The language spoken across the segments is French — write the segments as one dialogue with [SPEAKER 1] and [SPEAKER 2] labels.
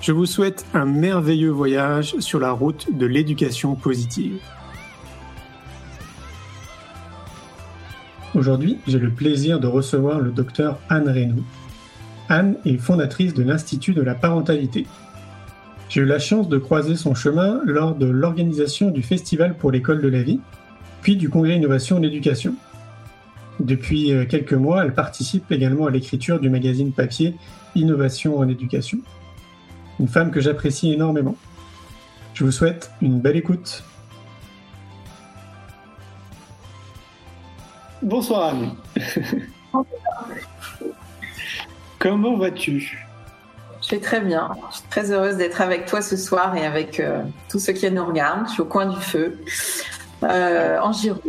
[SPEAKER 1] Je vous souhaite un merveilleux voyage sur la route de l'éducation positive. Aujourd'hui, j'ai le plaisir de recevoir le docteur Anne Reynaud. Anne est fondatrice de l'Institut de la parentalité. J'ai eu la chance de croiser son chemin lors de l'organisation du Festival pour l'école de la vie, puis du Congrès Innovation en éducation. Depuis euh, quelques mois, elle participe également à l'écriture du magazine papier Innovation en éducation une femme que j'apprécie énormément. Je vous souhaite une belle écoute. Bonsoir Anne. Comment vas-tu?
[SPEAKER 2] Je vais très bien. Je suis très heureuse d'être avec toi ce soir et avec euh, tous ceux qui nous regardent. Je suis au coin du feu. Euh, en Gironde.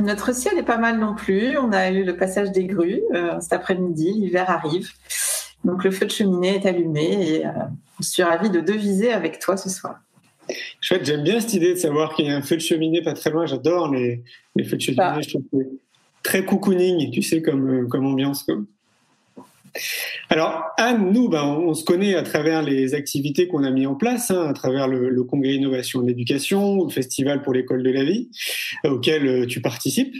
[SPEAKER 2] Notre ciel est pas mal non plus. On a eu le passage des grues euh, cet après-midi. L'hiver arrive. Donc le feu de cheminée est allumé et euh, je suis ravie de deviser avec toi ce soir.
[SPEAKER 1] Chouette, j'aime bien cette idée de savoir qu'il y a un feu de cheminée pas très loin. J'adore les, feux de cheminée. Ah. Je trouve que très cocooning, tu sais, comme, euh, comme ambiance. Alors, Anne, nous, ben, on, se connaît à travers les activités qu'on a mis en place, hein, à travers le, le, Congrès Innovation en Éducation, le Festival pour l'école de la vie, euh, auquel tu participes.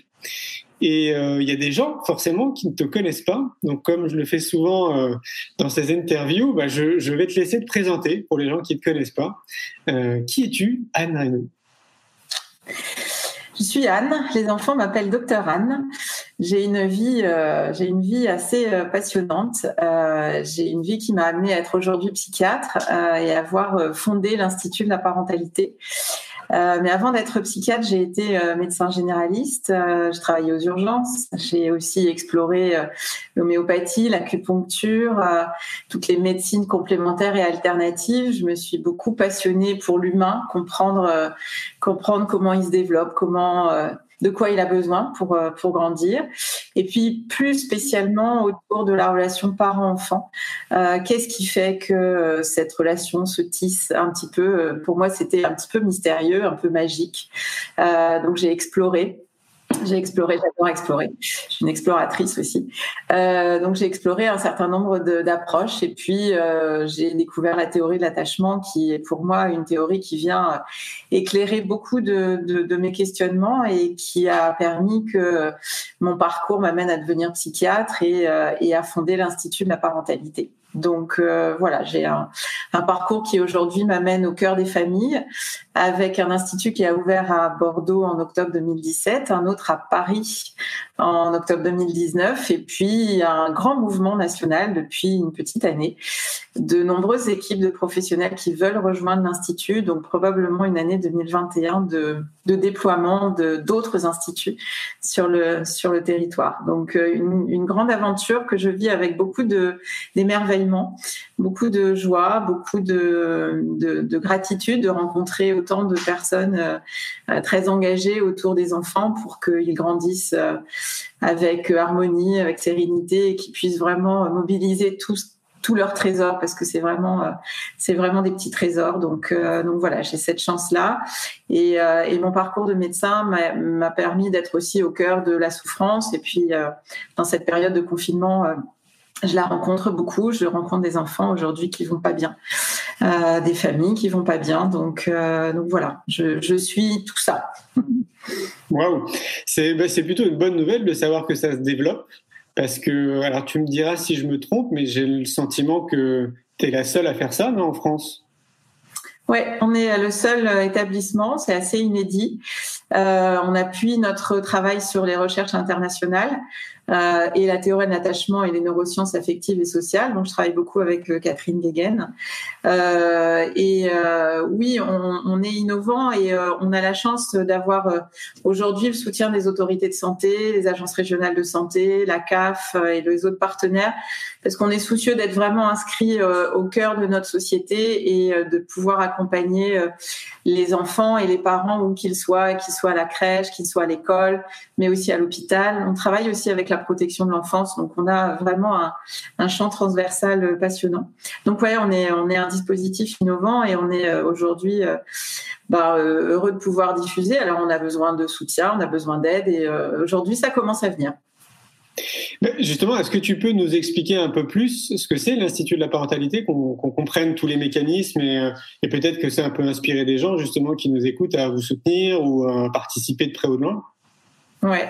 [SPEAKER 1] Et euh, il y a des gens forcément qui ne te connaissent pas. Donc comme je le fais souvent euh, dans ces interviews, bah, je, vais te laisser te présenter pour les gens qui ne te connaissent pas. Euh, qui es-tu, Anne Reynaud
[SPEAKER 2] je suis Anne. Les enfants m'appellent Docteur Anne. J'ai une vie, j'ai une vie assez passionnante. J'ai une vie qui m'a amenée à être aujourd'hui psychiatre et à avoir fondé l'Institut de la parentalité. Euh, mais avant d'être psychiatre, j'ai été euh, médecin généraliste. Euh, je travaillais aux urgences. J'ai aussi exploré l'homéopathie, l'acupuncture, toutes les médecines complémentaires et alternatives. Je me suis beaucoup passionnée pour l'humain, comprendre, comprendre comment il se développe, comment de quoi il a besoin pour, euh, pour grandir. Et puis, plus spécialement autour de la relation parent-enfant. Euh, qu'est-ce qui fait que euh, cette relation se tisse un petit peu? Pour moi, c'était un petit peu mystérieux, un peu magique. donc, j'ai exploré j'ai exploré, j'adore explorer. Je suis une exploratrice aussi. Euh, donc j'ai exploré un certain nombre d'approches et puis euh, j'ai découvert la théorie de l'attachement qui est pour moi une théorie qui vient éclairer beaucoup de, de, de mes questionnements et qui a permis que mon parcours m'amène à devenir psychiatre et, euh, et à fonder l'Institut de la parentalité. Donc euh, voilà, j'ai un, un, parcours qui aujourd'hui m'amène au cœur des familles, avec un institut qui a ouvert à Bordeaux en octobre 2017, un autre à Paris en octobre 2019, et puis un grand mouvement national depuis une petite année, de nombreuses équipes de professionnels qui veulent rejoindre l'institut, donc probablement une année 2021 de, de déploiement de d'autres instituts sur le sur le territoire. Donc euh, une, une grande aventure que je vis avec beaucoup de d'émerveillement beaucoup de joie, beaucoup de, de, gratitude de rencontrer autant de personnes euh, très engagées autour des enfants pour qu'ils grandissent euh, avec harmonie, avec sérénité et qu'ils puissent vraiment mobiliser tous tous leurs trésors parce que c'est vraiment euh, c'est vraiment des petits trésors donc donc voilà j'ai cette chance là et, et, mon parcours de médecin m'a permis d'être aussi au cœur de la souffrance et puis dans cette période de confinement je la rencontre beaucoup. Je rencontre des enfants aujourd'hui qui vont pas bien, euh, des familles qui vont pas bien. Donc, euh, donc voilà, je, je, suis tout ça.
[SPEAKER 1] Waouh, c'est bah, plutôt une bonne nouvelle de savoir que ça se développe. Parce que, alors tu me diras si je me trompe, mais j'ai le sentiment que tu es la seule à faire ça, en France?
[SPEAKER 2] Oui, on est le seul établissement, c'est assez inédit. Euh, on appuie notre travail sur les recherches internationales euh, et la théorie de l'attachement et les neurosciences affectives et sociales. Donc, je travaille beaucoup avec euh, Catherine Guéguen. Euh, et oui, on, on, est innovant et on a la chance d'avoir aujourd'hui le soutien des autorités de santé, les agences régionales de santé, la CAF et les autres partenaires, parce qu'on est soucieux d'être vraiment inscrit au cœur de notre société et de pouvoir accompagner les enfants et les parents où qu'ils soient, qu'ils soient à la crèche, qu'ils soient à l'école, mais aussi à l'hôpital. On travaille aussi avec la protection de l'enfance, donc on a vraiment un, champ transversal passionnant. Donc ouais, on est on est un dispositif innovant et on est euh, aujourd'hui euh, bah, euh, heureux de pouvoir diffuser. Alors on a besoin de soutien, on a besoin d'aide et aujourd'hui ça commence à venir.
[SPEAKER 1] Justement, est-ce que tu peux nous expliquer un peu plus ce que c'est l'Institut de la parentalité, qu'on comprenne tous les mécanismes et, et peut-être que c'est un peu inspiré des gens justement qui nous écoutent à vous soutenir ou à participer de près ou de loin?
[SPEAKER 2] Ouais.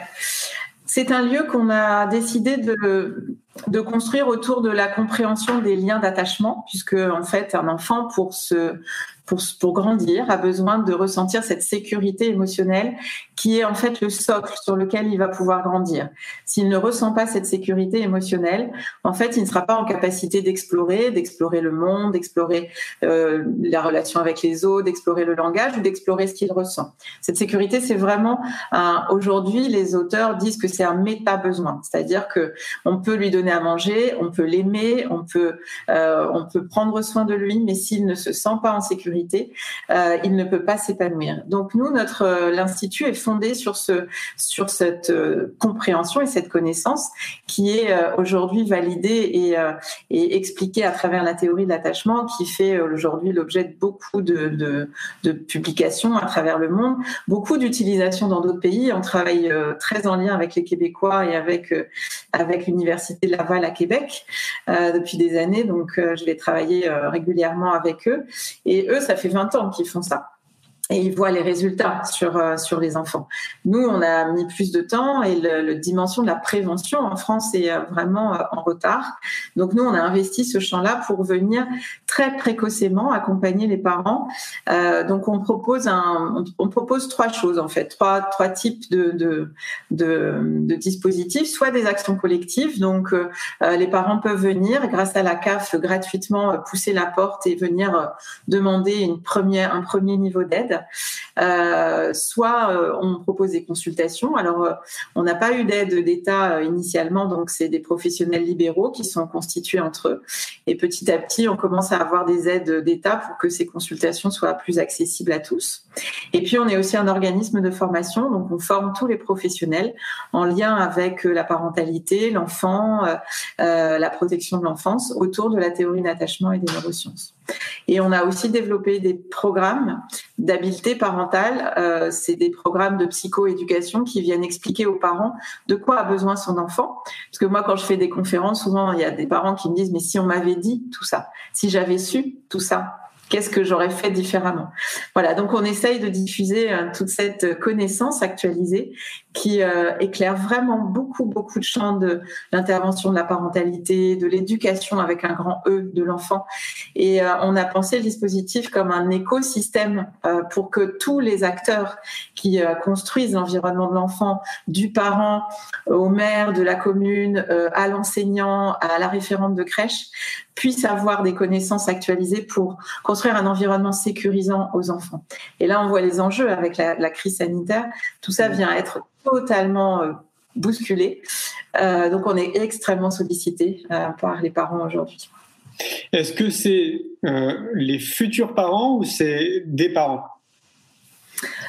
[SPEAKER 2] C'est un lieu qu'on a décidé de, de construire autour de la compréhension des liens d'attachement, puisque en fait, un enfant, pour se pour, grandir, a besoin de ressentir cette sécurité émotionnelle qui est en fait le socle sur lequel il va pouvoir grandir. S'il ne ressent pas cette sécurité émotionnelle, en fait, il ne sera pas en capacité d'explorer, d'explorer le monde, d'explorer euh, la relation avec les autres, d'explorer le langage ou d'explorer ce qu'il ressent. Cette sécurité, c'est vraiment aujourd'hui, les auteurs disent que c'est un méta-besoin, c'est-à-dire que on peut lui donner à manger, on peut l'aimer, on peut euh, on peut prendre soin de lui, mais s'il ne se sent pas en sécurité euh, il ne peut pas s'épanouir. Donc nous, notre euh, l'institut est fondé sur ce sur cette compréhension et cette connaissance qui est aujourd'hui validée et, et expliquée à travers la théorie de l'attachement, qui fait aujourd'hui l'objet de beaucoup de, de, publications à travers le monde, beaucoup d'utilisation dans d'autres pays. On travaille très en lien avec les Québécois et avec avec l'université Laval à Québec depuis des années. Donc je vais travailler régulièrement avec eux et eux ça fait 20 ans qu'ils font ça et ils voient les résultats sur euh, sur les enfants. Nous, on a mis plus de temps et le, dimension de la prévention en France est euh, vraiment euh, en retard. Donc nous, on a investi ce champ-là pour venir très précocement accompagner les parents. Donc on propose un, on, propose trois choses en fait, trois trois types de de, de, de dispositifs, soit des actions collectives. Donc les parents peuvent venir grâce à la CAF gratuitement pousser la porte et venir demander une première un premier niveau d'aide. Euh, soit euh, on propose des consultations. Alors, euh, on n'a pas eu d'aide d'État initialement, donc c'est des professionnels libéraux qui sont constitués entre eux. Et petit à petit, on commence à avoir des aides d'État pour que ces consultations soient plus accessibles à tous. Et puis, on est aussi un organisme de formation, donc on forme tous les professionnels en lien avec la parentalité, l'enfant, la protection de l'enfance autour de la théorie d'attachement et des neurosciences. Et on a aussi développé des programmes d'habileté parentale. Euh, c'est des programmes de psychoéducation qui viennent expliquer aux parents de quoi a besoin son enfant. Parce que moi, quand je fais des conférences, souvent, il y a des parents qui me disent, mais si on m'avait dit tout ça, si j'avais su tout ça, qu'est-ce que j'aurais fait différemment Voilà, donc on essaye de diffuser euh, toute cette connaissance actualisée qui euh, éclaire vraiment beaucoup, beaucoup de champs de l'intervention de la parentalité, de l'éducation avec un grand E de l'enfant. Et euh, on a pensé le dispositif comme un écosystème pour que tous les acteurs qui construisent l'environnement de l'enfant, du parent au maire, de la commune, à l'enseignant, à la référente de crèche, puissent avoir des connaissances actualisées pour construire un environnement sécurisant aux enfants. Et là, on voit les enjeux avec la, crise sanitaire. Tout ça vient être totalement euh, bousculé. Euh, donc, on est extrêmement sollicité euh, par les parents aujourd'hui.
[SPEAKER 1] Est-ce que c'est euh, les futurs parents ou c'est des parents?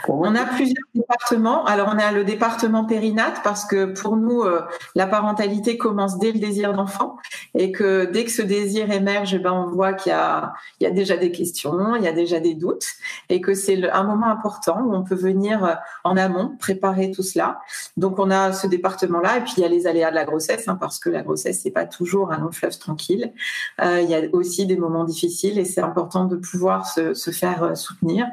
[SPEAKER 2] On a plusieurs départements. Alors, on a le département périnate parce que pour nous, euh, la parentalité commence dès le désir d'enfant et que dès que ce désir émerge, eh ben, on voit qu'il y y a déjà des questions, il y a déjà des doutes et que c'est un moment important où on peut venir euh, en amont préparer tout cela. Donc, on a ce département-là et puis il y a les aléas de la grossesse hein, parce que la grossesse, c'est pas toujours un long fleuve tranquille. Euh, il y a aussi des moments difficiles et c'est important de pouvoir se, se faire soutenir.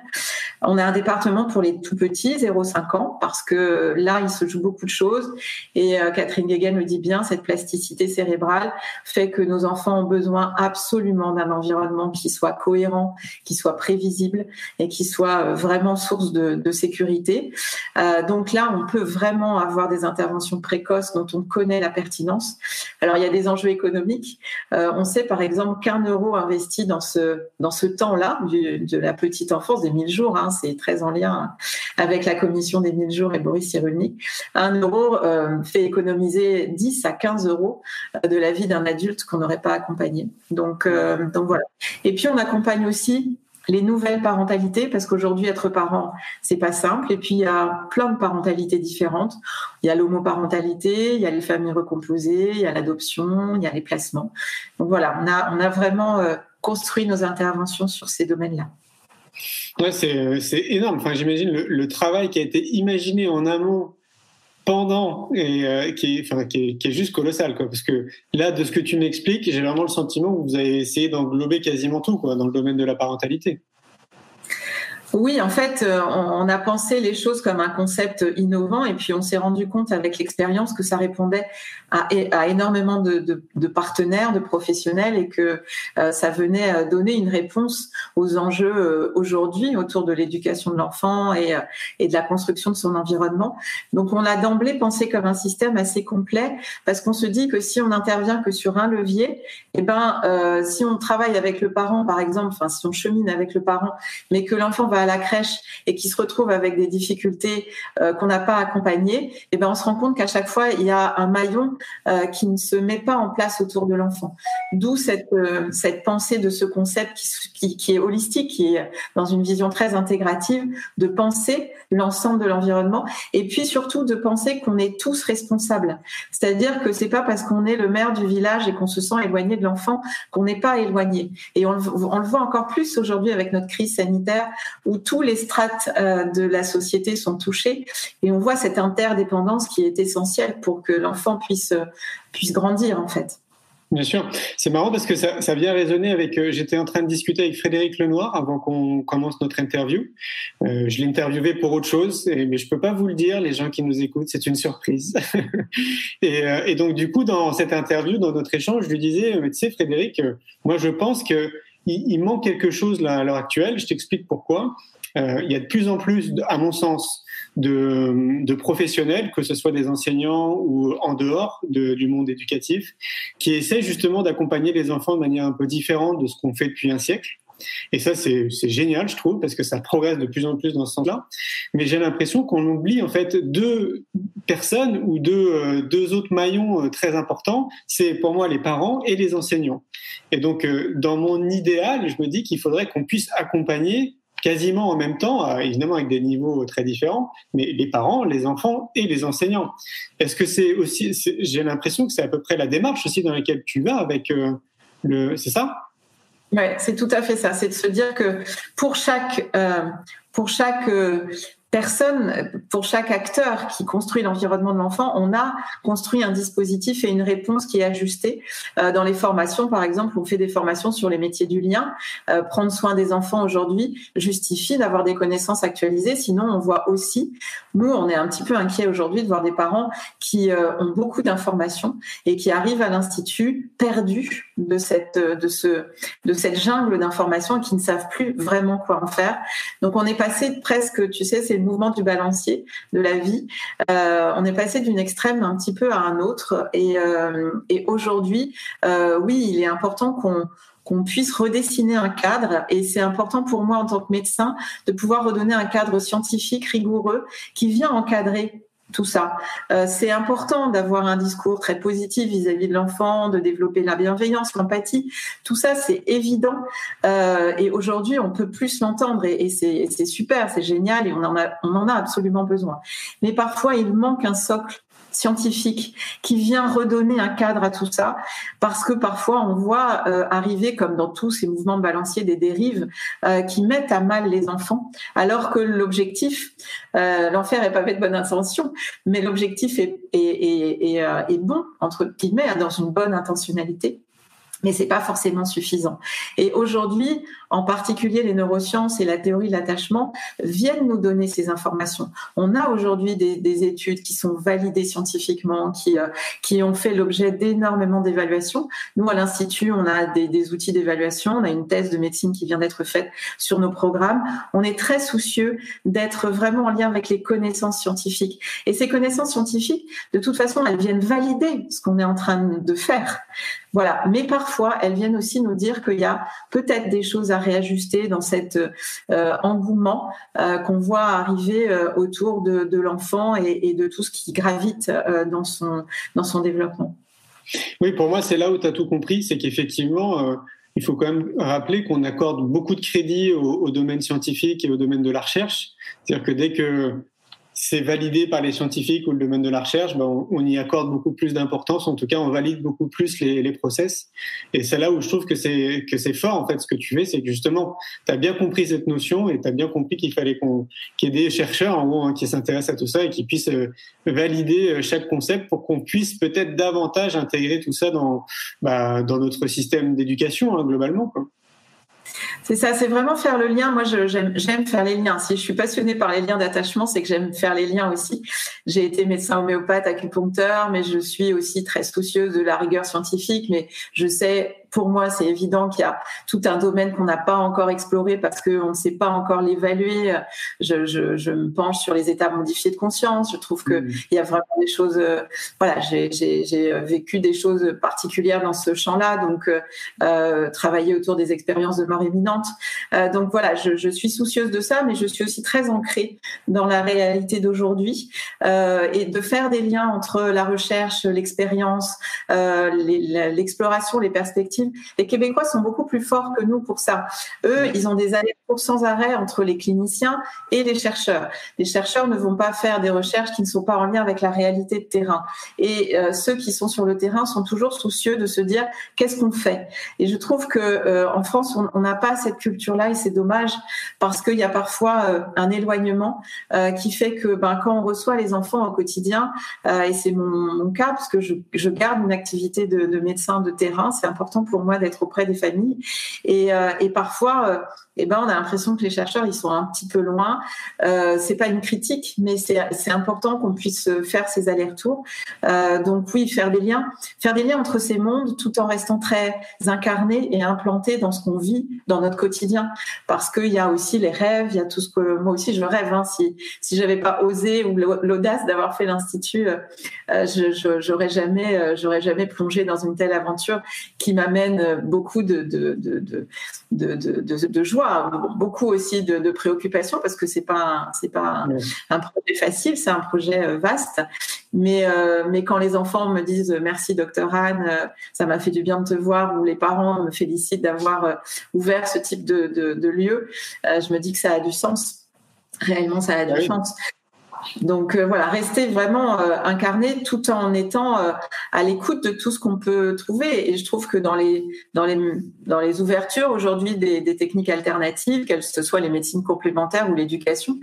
[SPEAKER 2] On a un département pour les tout petits, 0,5 ans, parce que là, il se joue beaucoup de choses. Et euh, Catherine Guéguen le dit bien, cette plasticité cérébrale fait que nos enfants ont besoin absolument d'un environnement qui soit cohérent, qui soit prévisible et qui soit euh, vraiment source de, sécurité. Euh, donc là, on peut vraiment avoir des interventions précoces dont on connaît la pertinence. Alors, il y a des enjeux économiques. On sait, par exemple, qu'un euro investi dans ce, dans ce temps-là, de la petite enfance, des 1000 jours, hein, c'est très en avec la commission des 1000 jours et Boris Cyrulnik, un euro euh, fait économiser 10 à 15 euros euh, de la vie d'un adulte qu'on n'aurait pas accompagné. Donc, euh, donc voilà. Et puis on accompagne aussi les nouvelles parentalités parce qu'aujourd'hui être parent c'est pas simple. Et puis il y a plein de parentalités différentes. Il y a l'homoparentalité il y a les familles recomposées il y a l'adoption il y a les placements. Donc voilà on a vraiment construit nos interventions sur ces domaines là
[SPEAKER 1] Ouais, c'est énorme. Enfin, j'imagine le, travail qui a été imaginé en amont, pendant, et euh, qui, est, enfin, qui, est, juste colossal. Quoi, parce que là, de ce que tu m'expliques, j'ai vraiment le sentiment que vous avez essayé d'englober quasiment tout quoi, dans le domaine de la parentalité.
[SPEAKER 2] Oui, en fait, euh, on a pensé les choses comme un concept innovant et puis on s'est rendu compte avec l'expérience que ça répondait à, énormément de, partenaires, de professionnels et que euh, ça venait donner une réponse aux enjeux euh, aujourd'hui autour de l'éducation de l'enfant et, et de la construction de son environnement. Donc on a d'emblée pensé comme un système assez complet parce qu'on se dit que si on intervient que sur un levier, eh ben euh, si on travaille avec le parent par exemple, enfin si on chemine avec le parent, mais que l'enfant va à la crèche et qui se retrouve avec des difficultés euh, qu'on n'a pas accompagnées, eh ben on se rend compte qu'à chaque fois il y a un maillon euh, qui ne se met pas en place autour de l'enfant. D'où cette pensée de ce concept qui, qui, qui, est holistique, qui est dans une vision très intégrative, de penser l'ensemble de l'environnement et puis surtout de penser qu'on est tous responsables. C'est-à-dire que c'est pas parce qu'on est le maire du village et qu'on se sent éloigné l'enfant qu'on n'est pas éloigné. Et on, le voit encore plus aujourd'hui avec notre crise sanitaire où tous les strates euh, de la société sont touchés et on voit cette interdépendance qui est essentielle pour que l'enfant puisse, puisse grandir en fait.
[SPEAKER 1] Bien sûr. C'est marrant parce que ça, ça vient résonner avec. Euh, j'étais en train de discuter avec Frédéric Lenoir avant qu'on commence notre interview. Euh, je l'ai interviewé pour autre chose, mais je peux pas vous le dire, les gens qui nous écoutent, c'est une surprise. et, euh, et, donc, du coup, dans cette interview, dans notre échange, je lui disais, mais tu sais, Frédéric, moi, je pense que il, il manque quelque chose là à l'heure actuelle. Je t'explique pourquoi. Euh, il y a de plus en plus, à mon sens, de, de, professionnels, que ce soit des enseignants ou en dehors de, du monde éducatif, qui essaient justement d'accompagner les enfants de manière un peu différente de ce qu'on fait depuis un siècle. Et ça, c'est génial, je trouve, parce que ça progresse de plus en plus dans ce sens-là. Mais j'ai l'impression qu'on oublie en fait deux personnes ou deux, euh, deux autres maillons euh, très importants. C'est pour moi les parents et les enseignants. Et donc, dans mon idéal, je me dis qu'il faudrait qu'on puisse accompagner quasiment en même temps, euh, évidemment avec des niveaux très différents, mais les parents, les enfants et les enseignants. Est-ce que c'est aussi, j'ai l'impression que c'est à peu près la démarche aussi dans laquelle tu vas avec euh, le, c'est ça?
[SPEAKER 2] Ouais, c'est tout à fait ça. C'est de se dire que pour chaque, euh, pour chaque personne, pour chaque acteur qui construit l'environnement de l'enfant, on a construit un dispositif et une réponse qui est ajustée. Euh, dans les formations, par exemple, on fait des formations sur les métiers du lien. Euh, prendre soin des enfants aujourd'hui justifie d'avoir des connaissances actualisées. Sinon, on voit aussi, nous, on est un petit peu inquiet aujourd'hui de voir des parents qui euh, ont beaucoup d'informations et qui arrivent à l'institut perdus de cette, de ce, de cette jungle d'informations et qui ne savent plus vraiment quoi en faire. Donc, on est passé presque, tu sais, c'est mouvement du balancier de la vie. Euh, on est passé d'une extrême un petit peu à un autre. Et, euh, aujourd'hui, euh, oui, il est important qu'on puisse redessiner un cadre. Et c'est important pour moi en tant que médecin de pouvoir redonner un cadre scientifique rigoureux qui vient encadrer tout ça. Euh, c'est important d'avoir un discours très positif vis-à-vis de l'enfant, de développer la bienveillance, l'empathie. Tout ça, c'est évident. Euh, et aujourd'hui, on peut plus l'entendre et, et c'est super, c'est génial et on en, a, on en a absolument besoin. Mais parfois, il manque un socle scientifique qui vient redonner un cadre à tout ça, parce que parfois on voit euh, arriver, comme dans tous ces mouvements de balancier, des dérives euh, qui mettent à mal les enfants, alors que l'objectif, euh, l'enfer est pas fait de bonne intention, mais l'objectif est, est, est, est, bon, entre guillemets, dans une bonne intentionnalité mais c'est pas forcément suffisant. Et aujourd'hui, en particulier les neurosciences et la théorie de l'attachement, viennent nous donner ces informations. On a aujourd'hui des, des, études qui sont validées scientifiquement, qui, euh, qui ont fait l'objet d'énormément d'évaluations. Nous, à l'Institut, on a des, des outils d'évaluation, on a une thèse de médecine qui vient d'être faite sur nos programmes. On est très soucieux d'être vraiment en lien avec les connaissances scientifiques. Et ces connaissances scientifiques, de toute façon, elles viennent valider ce qu'on est en train de faire. Voilà. Mais parfois, elles viennent aussi nous dire qu'il y a peut-être des choses à réajuster dans cet euh, engouement euh, qu'on voit arriver euh, autour de, l'enfant et, de tout ce qui gravite dans, son, dans son développement.
[SPEAKER 1] Oui, pour moi, c'est là où tu as tout compris, c'est qu'effectivement, il faut quand même rappeler qu'on accorde beaucoup de crédit au, au, domaine scientifique et au domaine de la recherche. C'est-à-dire que dès que c'est validé par les scientifiques ou le domaine de la recherche, ben on, on, y accorde beaucoup plus d'importance. En tout cas, on valide beaucoup plus les, les process. Et c'est là où je trouve que c'est que c'est fort en fait. Ce que tu fais, c'est que justement, tu as bien compris cette notion et tu as bien compris qu'il fallait qu'on qu'il y ait des chercheurs en gros hein, qui s'intéressent à tout ça et qui puissent euh, valider euh, chaque concept pour qu'on puisse peut-être davantage intégrer tout ça dans bah, dans notre système d'éducation hein, globalement. Quoi.
[SPEAKER 2] C'est ça, c'est vraiment faire le lien. Moi, j'aime faire les liens. Si je suis passionnée par les liens d'attachement, c'est que j'aime faire les liens aussi. J'ai été médecin homéopathe, acupuncteur, mais je suis aussi très soucieuse de la rigueur scientifique. Mais je sais pour moi, c'est évident qu'il y a tout un domaine qu'on n'a pas encore exploré parce qu'on ne sait pas encore l'évaluer. Je, je, je, me penche sur les états modifiés de conscience. Je trouve qu'il mmh. y a vraiment des choses. Euh, voilà, j'ai vécu des choses particulières dans ce champ-là, donc euh, euh, travailler autour des expériences de mort imminente. Euh, donc voilà, je, je, suis soucieuse de ça, mais je suis aussi très ancrée dans la réalité d'aujourd'hui euh, et de faire des liens entre la recherche, l'expérience, euh, l'exploration, les, les perspectives les Québécois sont beaucoup plus forts que nous pour ça. Eux, ils ont des allers-retours sans arrêt entre les cliniciens et les chercheurs. Les chercheurs ne vont pas faire des recherches qui ne sont pas en lien avec la réalité de terrain. Et euh, ceux qui sont sur le terrain sont toujours soucieux de se dire qu'est-ce qu'on fait? Et je trouve que euh, en France, on n'a pas cette culture-là et c'est dommage parce qu'il y a parfois euh, un éloignement qui fait que ben, quand on reçoit les enfants au quotidien, et c'est mon, mon, cas parce que je, je garde une activité de, de médecin de terrain, c'est important pour moi d'être auprès des familles. Et, euh, et parfois, euh, eh ben, on a l'impression que les chercheurs ils sont un petit peu loin. Euh, c'est pas une critique, mais c'est important qu'on puisse faire ces allers-retours. Euh, donc oui, faire des liens, faire des liens entre ces mondes, tout en restant très incarné et implanté dans ce qu'on vit dans notre quotidien, parce qu'il y a aussi les rêves, il y a tout ce que moi aussi je rêve. Hein, si si j'avais pas osé ou l'audace d'avoir fait l'institut, euh, je j'aurais jamais euh, jamais plongé dans une telle aventure qui m'amène beaucoup de de de de, de, de, joie beaucoup aussi de, de préoccupations parce que c'est pas c'est pas un, un, projet facile, c'est un projet euh, vaste. Mais euh, mais quand les enfants me disent merci docteur Anne, euh, ça m'a fait du bien de te voir, ou les parents me félicitent d'avoir euh, ouvert ce type de, de, de lieu, euh, je me dis que ça a du sens. Réellement, ça a du oui. sens. Donc euh, voilà, rester vraiment euh, incarné tout en étant euh, à l'écoute de tout ce qu'on peut trouver. Et je trouve que dans les dans les dans les ouvertures aujourd'hui des, techniques alternatives, qu'elles ce soit les médecines complémentaires ou l'éducation,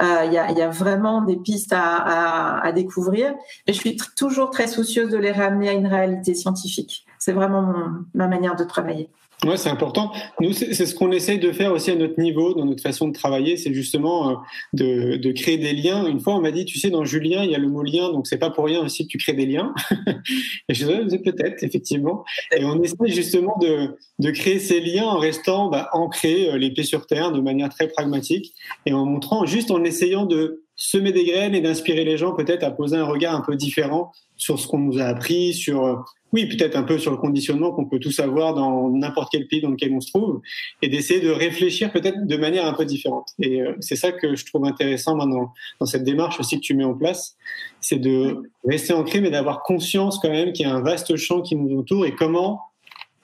[SPEAKER 2] il y a, vraiment des pistes à, à, découvrir. Et je suis toujours très soucieuse de les ramener à une réalité scientifique. C'est vraiment ma manière de travailler.
[SPEAKER 1] Ouais, c'est important. Nous, c'est ce qu'on essaye de faire aussi à notre niveau, dans notre façon de travailler, c'est justement euh, de, de, créer des liens. Une fois, on m'a dit, tu sais, dans Julien, il y a le mot lien, donc c'est pas pour rien aussi que tu crées des liens. et je disais, peut-être, effectivement. Et on essaie justement de, de créer ces liens en restant bah, ancrés, euh, les pieds sur terre, de manière très pragmatique, et en montrant, juste en essayant de semer des graines et d'inspirer les gens peut-être à poser un regard un peu différent sur ce qu'on nous a appris, sur euh, oui peut-être un peu sur le conditionnement qu'on peut tous avoir dans n'importe quel pays dans lequel on se trouve, et d'essayer de réfléchir peut-être de manière un peu différente. Et euh, c'est ça que je trouve intéressant maintenant dans cette démarche aussi que tu mets en place, c'est de rester ancré, mais d'avoir conscience quand même qu'il y a un vaste champ qui nous entoure et comment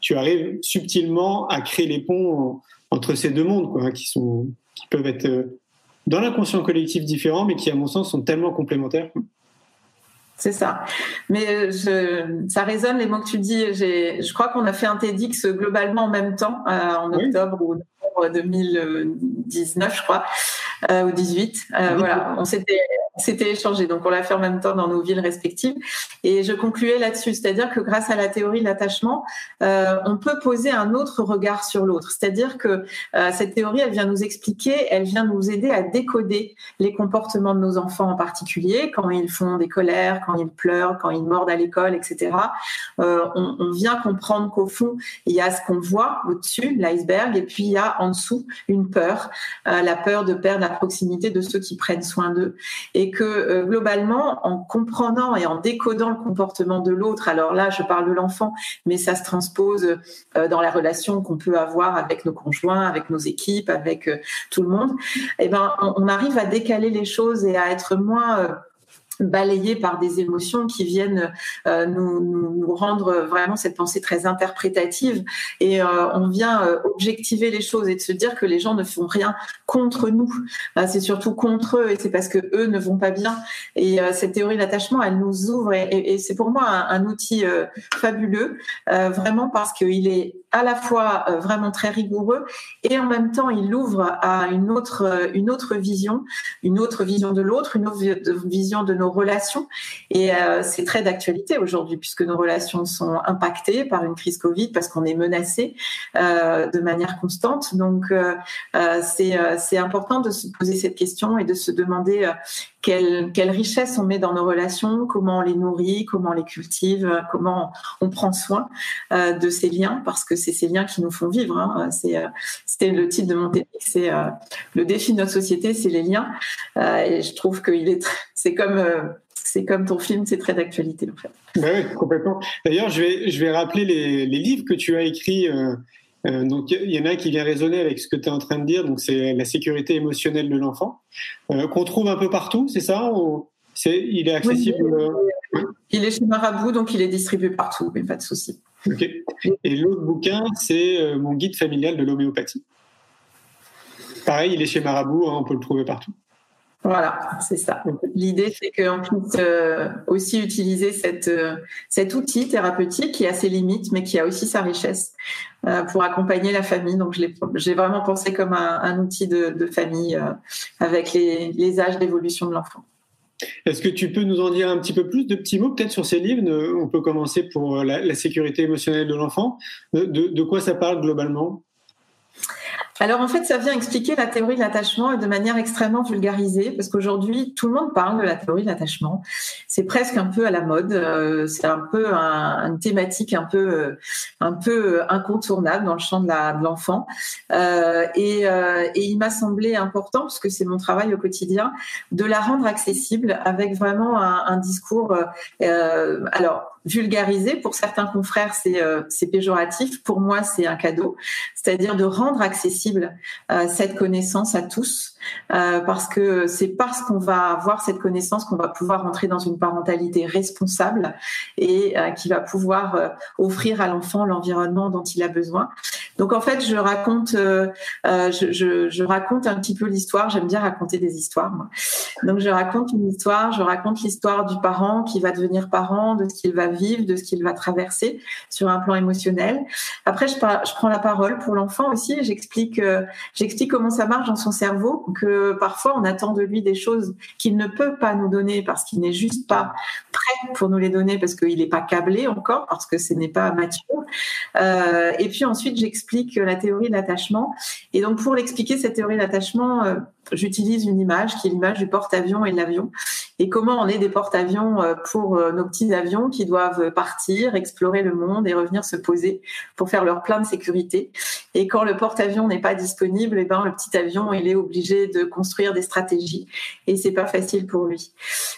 [SPEAKER 1] tu arrives subtilement à créer les ponts entre ces deux mondes, quoi, hein, qui sont qui peuvent être euh, dans l'inconscient collectif différents, mais qui, à mon sens, sont tellement complémentaires.
[SPEAKER 2] C'est ça. Mais je, ça résonne les mots que tu dis. Je crois qu'on a fait un TEDx globalement en même temps, euh, en octobre oui. ou novembre 2019, je crois, euh, ou 18. Euh, oui. Voilà, on s'était C'était échangé, donc on l'a fait en même temps dans nos villes respectives. Et je concluais là-dessus, c'est-à-dire que grâce à la théorie de l'attachement, euh, on peut poser un autre regard sur l'autre. C'est-à-dire que euh, cette théorie, elle vient nous expliquer, elle vient nous aider à décoder les comportements de nos enfants en particulier, quand ils font des colères, quand ils pleurent, quand ils mordent à l'école, etc. Euh, on, on, vient comprendre qu'au fond, il y a ce qu'on voit au-dessus, l'iceberg, et puis il y a en dessous une peur, euh, la peur de perdre proximité de ceux qui prennent soin d'eux. Et que euh, globalement, en comprenant et en décodant le comportement de l'autre, alors là, je parle de l'enfant, mais ça se transpose euh, dans la relation qu'on peut avoir avec nos conjoints, avec nos équipes, avec euh, tout le monde, eh ben, on, on, arrive à décaler les choses et à être moins balayé par des émotions qui viennent euh, nous, rendre vraiment cette pensée très interprétative. Et euh, on vient euh, objectiver les choses et de se dire que les gens ne font rien contre nous. C'est surtout contre eux et c'est parce que eux ne vont pas bien. Et cette théorie d'attachement elle nous ouvre et, c'est pour moi un, un outil fabuleux vraiment parce qu'il est à la fois vraiment très rigoureux et en même temps il ouvre à une autre une autre vision une autre vision de l'autre une autre vision de nos relations. Et euh, c'est très d'actualité aujourd'hui puisque nos relations sont impactées par une crise Covid parce qu'on est menacé euh, de manière constante. Donc euh, c'est important de se poser cette question et de se demander quelle, richesse on met dans nos relations, comment on les nourrit, comment on les cultive, comment on prend soin euh, de ces liens, parce que c'est ces liens qui nous font vivre. Hein. Euh, c'était le titre de mon technique, c'est euh, le défi de notre société, c'est les liens. et je trouve est, c'est comme ton film, c'est très d'actualité en fait.
[SPEAKER 1] Ben oui, complètement. D'ailleurs, je vais, je vais rappeler les, les livres que tu as écrits. Euh, euh, donc, il y en a un qui vient résonner avec ce que tu es en train de dire. Donc, c'est la sécurité émotionnelle de l'enfant, euh, qu'on trouve un peu partout, c'est ça Il est accessible
[SPEAKER 2] oui, Il est chez Marabout, donc il est distribué partout, mais pas de souci.
[SPEAKER 1] Et l'autre bouquin, c'est mon guide familial de l'homéopathie. Pareil, il est chez Marabout, hein, on peut le trouver partout.
[SPEAKER 2] Voilà, c'est ça. L'idée, c'est qu'on puisse euh, aussi utiliser euh, cet outil thérapeutique qui a ses limites, mais qui a aussi sa richesse euh, pour accompagner la famille. Donc, j'ai vraiment pensé comme un, outil de, famille avec les, âges d'évolution de l'enfant.
[SPEAKER 1] Est-ce que tu peux nous en dire un petit peu plus de petits mots peut-être sur ces livres? On peut commencer pour la, sécurité émotionnelle de l'enfant. De quoi ça parle globalement?
[SPEAKER 2] Alors en fait, ça vient expliquer la théorie de l'attachement de manière extrêmement vulgarisée, parce qu'aujourd'hui, tout le monde parle de la théorie de l'attachement. C'est presque un peu à la mode, euh, c'est un peu un, une thématique un peu, euh, un peu incontournable dans le champ de l'enfant. Euh, et, euh, et, il m'a semblé important, parce que c'est mon travail au quotidien, de la rendre accessible avec vraiment un, un discours. Alors vulgariser. Pour certains confrères, c'est euh, péjoratif. Pour moi, c'est un cadeau. C'est-à-dire de rendre accessible euh, cette connaissance à tous, euh, parce que c'est parce qu'on va avoir cette connaissance qu'on va pouvoir entrer dans une parentalité responsable et euh, qui va pouvoir euh, offrir à l'enfant l'environnement dont il a besoin. Donc en fait, je raconte, je, raconte un petit peu l'histoire. J'aime bien raconter des histoires. Donc je raconte une histoire. Je raconte l'histoire du parent qui va devenir parent, de ce qu'il va vivre, de ce qu'il va traverser sur un plan émotionnel. Après, je, je prends la parole pour l'enfant aussi. J'explique, j'explique comment ça marche dans son cerveau, que parfois on attend de lui des choses qu'il ne peut pas nous donner parce qu'il n'est juste pas prêt pour nous les donner parce qu'il n'est pas câblé encore, parce que ce n'est pas mature. Euh, et puis ensuite, j'explique la théorie de l'attachement. Et donc, pour l'expliquer cette théorie de l'attachement, euh, j'utilise une image qui est l'image du porte-avions et de l'avion. Et comment on est des porte-avions euh, pour euh, nos petits avions qui doivent partir, explorer le monde et revenir se poser pour faire leur plein de sécurité. Et quand le porte-avions n'est pas disponible, et eh ben le petit avion il est obligé de construire des stratégies et c'est pas facile pour lui.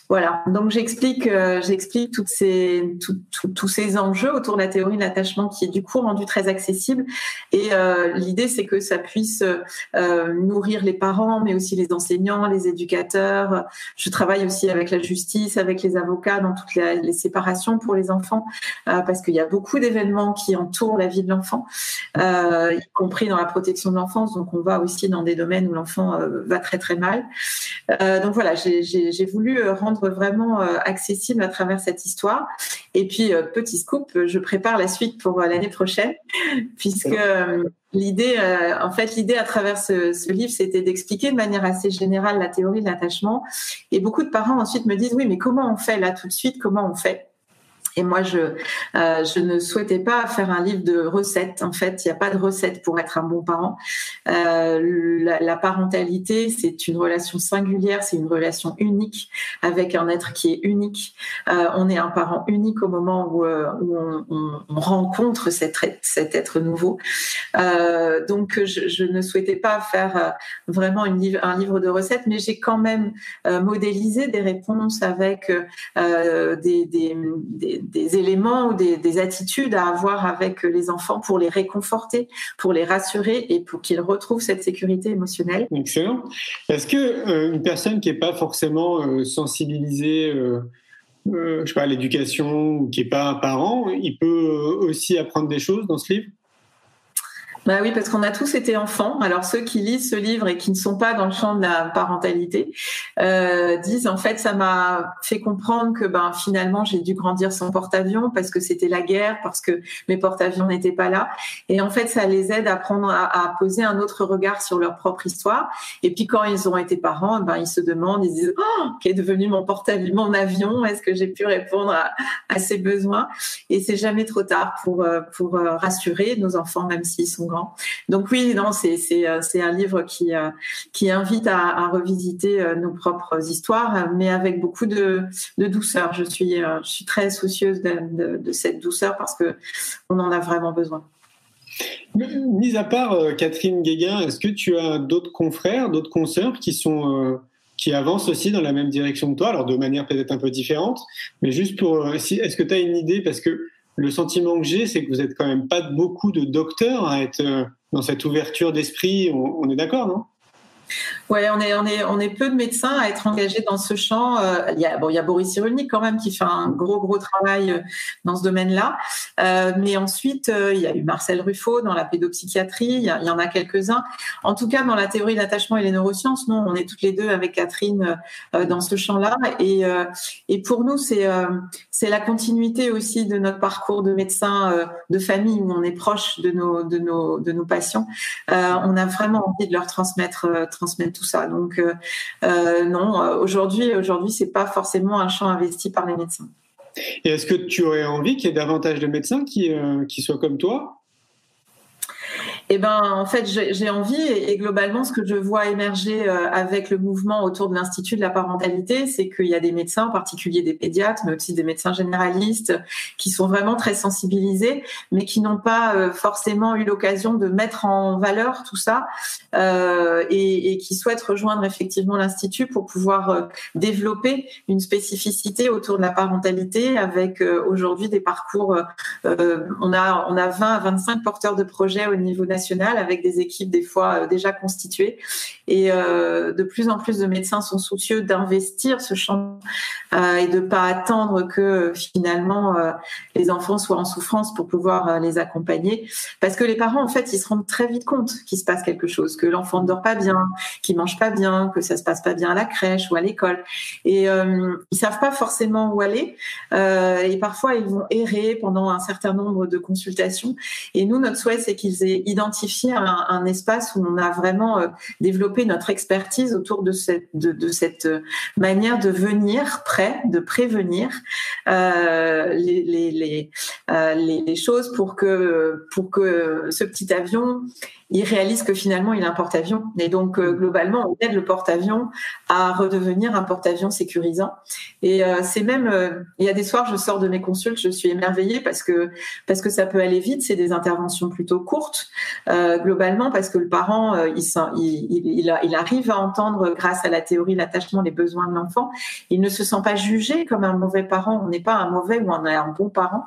[SPEAKER 2] Voilà. Donc j'explique, euh, j'explique toutes ces, tout, tous ces enjeux autour de la théorie de l'attachement qui est du coup rendu très accessible. Et l'idée c'est que ça puisse nourrir les parents, mais aussi les enseignants, les éducateurs. Je travaille aussi avec la justice, avec les avocats dans toutes les, les séparations pour les enfants, euh, parce qu'il y a beaucoup d'événements qui entourent la vie de l'enfant, euh, y compris dans la protection de l'enfance. Donc on va aussi dans des domaines où l'enfant euh, va très très mal. Donc voilà, j'ai voulu rendre vraiment accessible à travers cette histoire. Et puis petit scoop, je prépare la suite pour l'année prochaine, puisque L'idée, euh, en fait, l'idée à travers ce, ce livre, c'était d'expliquer de manière assez générale la théorie de l'attachement. Et beaucoup de parents ensuite me disent, oui, mais comment on fait là tout de suite? Comment on fait? Et moi, je, euh, je ne souhaitais pas faire un livre de recettes. En fait, il n'y a pas de recette pour être un bon parent. Euh, la, parentalité, c'est une relation singulière, c'est une relation unique avec un être qui est unique. Euh, on est un parent unique au moment où, on, on, on, rencontre cet, être nouveau. Donc, je, ne souhaitais pas faire vraiment un livre de recettes, mais j'ai quand même modélisé des réponses avec des des éléments ou des, des, attitudes à avoir avec les enfants pour les réconforter, pour les rassurer et pour qu'ils retrouvent cette sécurité émotionnelle.
[SPEAKER 1] Excellent. Est-ce que euh, une personne qui n'est pas forcément euh, sensibilisée euh, euh, je sais pas, à l'éducation qui n'est pas un parent, il peut aussi apprendre des choses dans ce livre?
[SPEAKER 2] Bah oui, parce qu'on a tous été enfants. Alors ceux qui lisent ce livre et qui ne sont pas dans le champ de la parentalité euh, disent en fait ça m'a fait comprendre que ben finalement j'ai dû grandir sans porte-avions parce que c'était la guerre, parce que mes porte-avions n'étaient pas là. Et en fait ça les aide à prendre à, poser un autre regard sur leur propre histoire. Et puis quand ils ont été parents, ben ils se demandent, ils se disent oh qu'est devenu mon porte-avions, mon avion? Est-ce que j'ai pu répondre à, à ces besoins? Et c'est jamais trop tard pour euh, pour euh, rassurer nos enfants même s'ils sont donc oui, non, c'est euh, un livre qui euh, invite à, revisiter euh, nos propres histoires, mais avec beaucoup de, douceur. Je suis très soucieuse de, cette douceur parce que on en a vraiment besoin.
[SPEAKER 1] Mis à part Catherine Guéguin, est-ce que tu as d'autres confrères, d'autres consoeurs qui avancent aussi dans la même direction que toi, alors de manière peut-être un peu différente, mais juste pour, est-ce que tu as une idée? Parce que le sentiment que j'ai, c'est que vous êtes quand même pas beaucoup de docteurs à être euh, dans cette ouverture d'esprit. On, on est d'accord, non?
[SPEAKER 2] Ouais, on est, on est, on est peu de médecins à être engagés dans ce champ. Euh, il y a, bon, il y a Boris Cyrulnik quand même qui fait un gros, gros travail euh, dans ce domaine-là. Euh, mais ensuite, il y a eu Marcel Ruffo dans la pédopsychiatrie. Il y, en a quelques-uns. En tout cas, dans la théorie de l'attachement et les neurosciences, non, on est toutes les deux avec Catherine dans ce champ-là. Et, et pour nous, c'est, c'est la continuité aussi de notre parcours de médecin de famille où on est proche de nos, de nos, de nos patients. on a vraiment envie de leur transmettre, transmettre tout ça. Donc euh, euh, non, euh, aujourd'hui, aujourd'hui, c'est pas forcément un champ investi par les médecins.
[SPEAKER 1] Et est-ce que tu aurais envie qu'il y ait davantage de médecins qui soient comme toi
[SPEAKER 2] eh ben, en fait, j'ai envie et, globalement, ce que je vois émerger euh, avec le mouvement autour de l'Institut de la parentalité, c'est qu'il y a des médecins, en particulier des pédiatres, mais aussi des médecins généralistes, qui sont vraiment très sensibilisés, mais qui n'ont pas euh, forcément eu l'occasion de mettre en valeur tout ça euh, et, et, qui souhaitent rejoindre effectivement l'Institut pour pouvoir développer une spécificité autour de la parentalité avec aujourd'hui des parcours. on a on a 20 à 25 porteurs de projets au niveau avec des équipes des fois euh, déjà constituées. Et euh, de plus en plus de médecins sont soucieux d'investir ce champ euh, et de pas attendre que finalement les enfants soient en souffrance pour pouvoir les accompagner. Parce que les parents, en fait, ils se rendent très vite compte qu'il se passe quelque chose, que l'enfant ne dort pas bien, qu'il mange pas bien, que ça se passe pas bien à la crèche ou à l'école. Et euh, ils savent pas forcément où aller. Et parfois, ils vont errer pendant un certain nombre de consultations. Et nous, notre souhait, c'est qu'ils aient identifié un, espace où on a vraiment euh, développé notre expertise autour de cette, euh, manière de venir prêt, de prévenir euh, les, les, les, choses pour que, pour que ce petit avion il réalise que finalement il a un porte-avions. Et donc euh, globalement, on aide le porte-avions à redevenir un porte-avions sécurisant. Et euh, c'est même, euh, il y a des soirs, je sors de mes consultes, je suis émerveillée parce que parce que ça peut aller vite. C'est des interventions plutôt courtes euh, globalement parce que le parent, euh, il, il, arrive à entendre grâce à la théorie l'attachement les besoins de l'enfant. Il ne se sent pas jugé comme un mauvais parent. On n'est pas un mauvais ou on est un bon parent.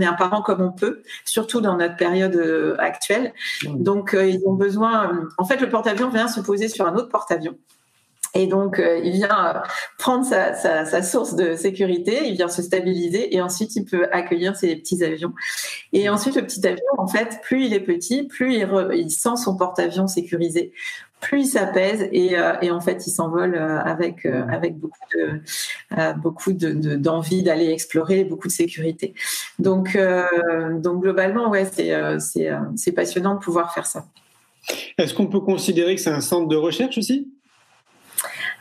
[SPEAKER 2] Est un parent comme on peut, surtout dans notre période actuelle. Donc ils ont besoin. Euh, en fait, le porte-avions vient se poser sur un autre porte-avions. Et donc, euh, il vient prendre sa, sa, sa, source de sécurité, il vient se stabiliser et ensuite il peut accueillir ses petits avions. Et ensuite, le petit avion, en fait, plus il est petit, plus il, re, il sent son porte-avions sécurisé plus il s'apaise et, et, en fait il s'envole avec avec beaucoup de beaucoup de, d'envie d'aller explorer, beaucoup de sécurité. Donc donc globalement ouais c'est c'est c'est passionnant de pouvoir faire ça.
[SPEAKER 1] Est-ce qu'on peut considérer que c'est un centre de recherche aussi?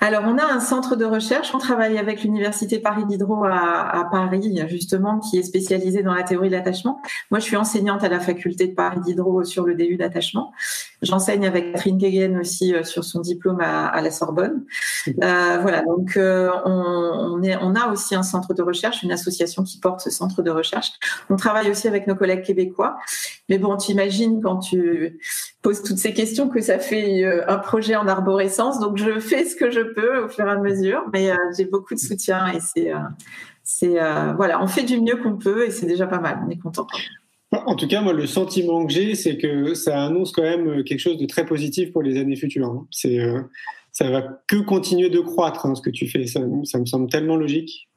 [SPEAKER 2] Alors, on a un centre de recherche. On travaille avec l'Université Paris Diderot à, Paris, justement, qui est spécialisé dans la théorie de l'attachement. Moi, je suis enseignante à la faculté de Paris Diderot sur le DU d'attachement. J'enseigne avec Catherine Guéguen aussi euh, sur son diplôme à, la Sorbonne. Euh, voilà, donc euh, on, on a aussi un centre de recherche, une association qui porte ce centre de recherche. On travaille aussi avec nos collègues québécois. Mais bon, tu imagines quand tu poses toutes ces questions que ça fait un projet en arborescence. Donc, je fais ce que je peu au fur et à mesure, mais euh, j'ai beaucoup de soutien et c'est, euh, euh, voilà, on fait du mieux qu'on peut et c'est déjà pas mal. On est content.
[SPEAKER 1] En tout cas, moi, le sentiment que j'ai, c'est que ça annonce quand même quelque chose de très positif pour les années futures. Hein. C'est, ça va que continuer de croître, hein, ce que tu fais. Ça me semble tellement logique.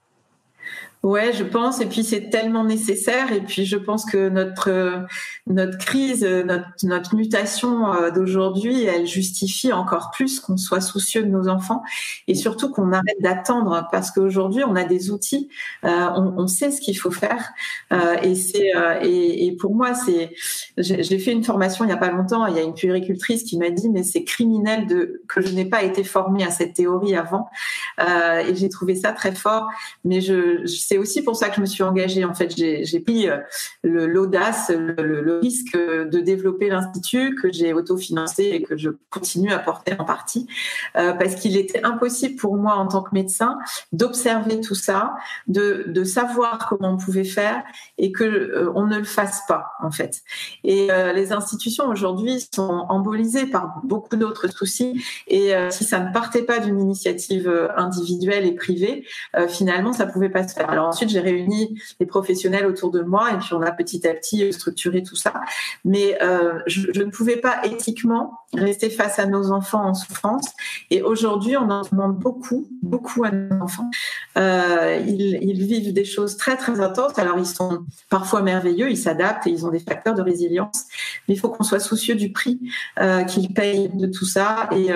[SPEAKER 2] Ouais, je pense. Et puis c'est tellement nécessaire. Et puis je pense que notre notre crise, notre notre mutation euh, d'aujourd'hui, elle justifie encore plus qu'on soit soucieux de nos enfants et surtout qu'on arrête d'attendre parce qu'aujourd'hui on a des outils, euh, on, on, sait ce qu'il faut faire. Euh, et c'est et, pour moi c'est, j'ai fait une formation il y a pas longtemps. Il y a une puéricultrice qui m'a dit mais c'est criminel de que je n'ai pas été formée à cette théorie avant. et j'ai trouvé ça très fort. Mais je, je c'est aussi pour ça que je me suis engagée. En fait, j'ai pris euh, l'audace, le, risque de développer l'institut que j'ai autofinancé et que je continue à porter en partie, euh, parce qu'il était impossible pour moi en tant que médecin d'observer tout ça, de, savoir comment on pouvait faire et que euh, on ne le fasse pas en fait. Et les institutions aujourd'hui sont embolisées par beaucoup d'autres soucis. Et si ça ne partait pas d'une initiative individuelle et privée, finalement, ça pouvait pas se faire. Alors ensuite, j'ai réuni les professionnels autour de moi et puis on a petit à petit structuré tout ça. Mais euh, je, ne pouvais pas éthiquement rester face à nos enfants en souffrance. Et aujourd'hui, on en demande beaucoup, beaucoup à nos enfants. Euh, ils, vivent des choses très, très intenses. Alors, ils sont parfois merveilleux, ils s'adaptent et ils ont des facteurs de résilience. Mais il faut qu'on soit soucieux du prix euh, qu'ils payent de tout ça. Et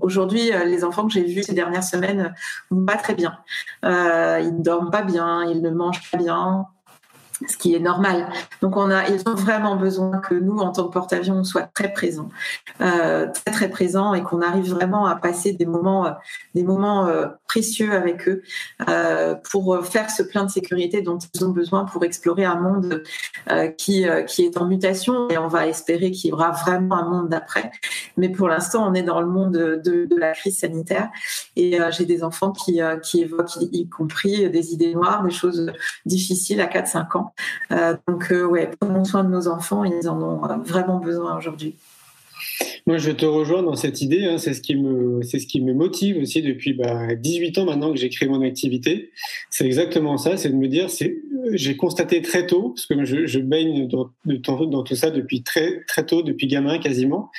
[SPEAKER 2] aujourd'hui, les enfants que j'ai vus ces dernières semaines vont pas très bien. Ils ne dorment pas bien, ils ne mangent pas bien, ce qui est normal. Donc on a, ils ont vraiment besoin que nous, en tant que porte-avions, on soit très présents, euh, très très présents, et qu'on arrive vraiment à passer des moments, euh, des moments euh, précieux avec eux euh, pour faire ce plein de sécurité dont ils ont besoin pour explorer un monde euh, qui qui est en mutation. Et on va espérer qu'il y aura vraiment un monde d'après. Mais pour l'instant, on est dans le monde de, la crise sanitaire, et j'ai des enfants qui qui évoquent, y compris des idées noires, des choses difficiles à 4-5 ans. Euh, donc, euh, ouais, prenons soin de nos enfants, ils en ont euh, vraiment besoin aujourd'hui.
[SPEAKER 1] Moi, je te rejoins dans cette idée. Hein, c'est ce qui me, ce qui me motive aussi depuis bah, 18 ans maintenant que j'ai créé mon activité. C'est exactement ça. C'est de me dire, j'ai constaté très tôt, parce que je, je baigne dans, dans, tout ça depuis très très tôt, depuis gamin quasiment.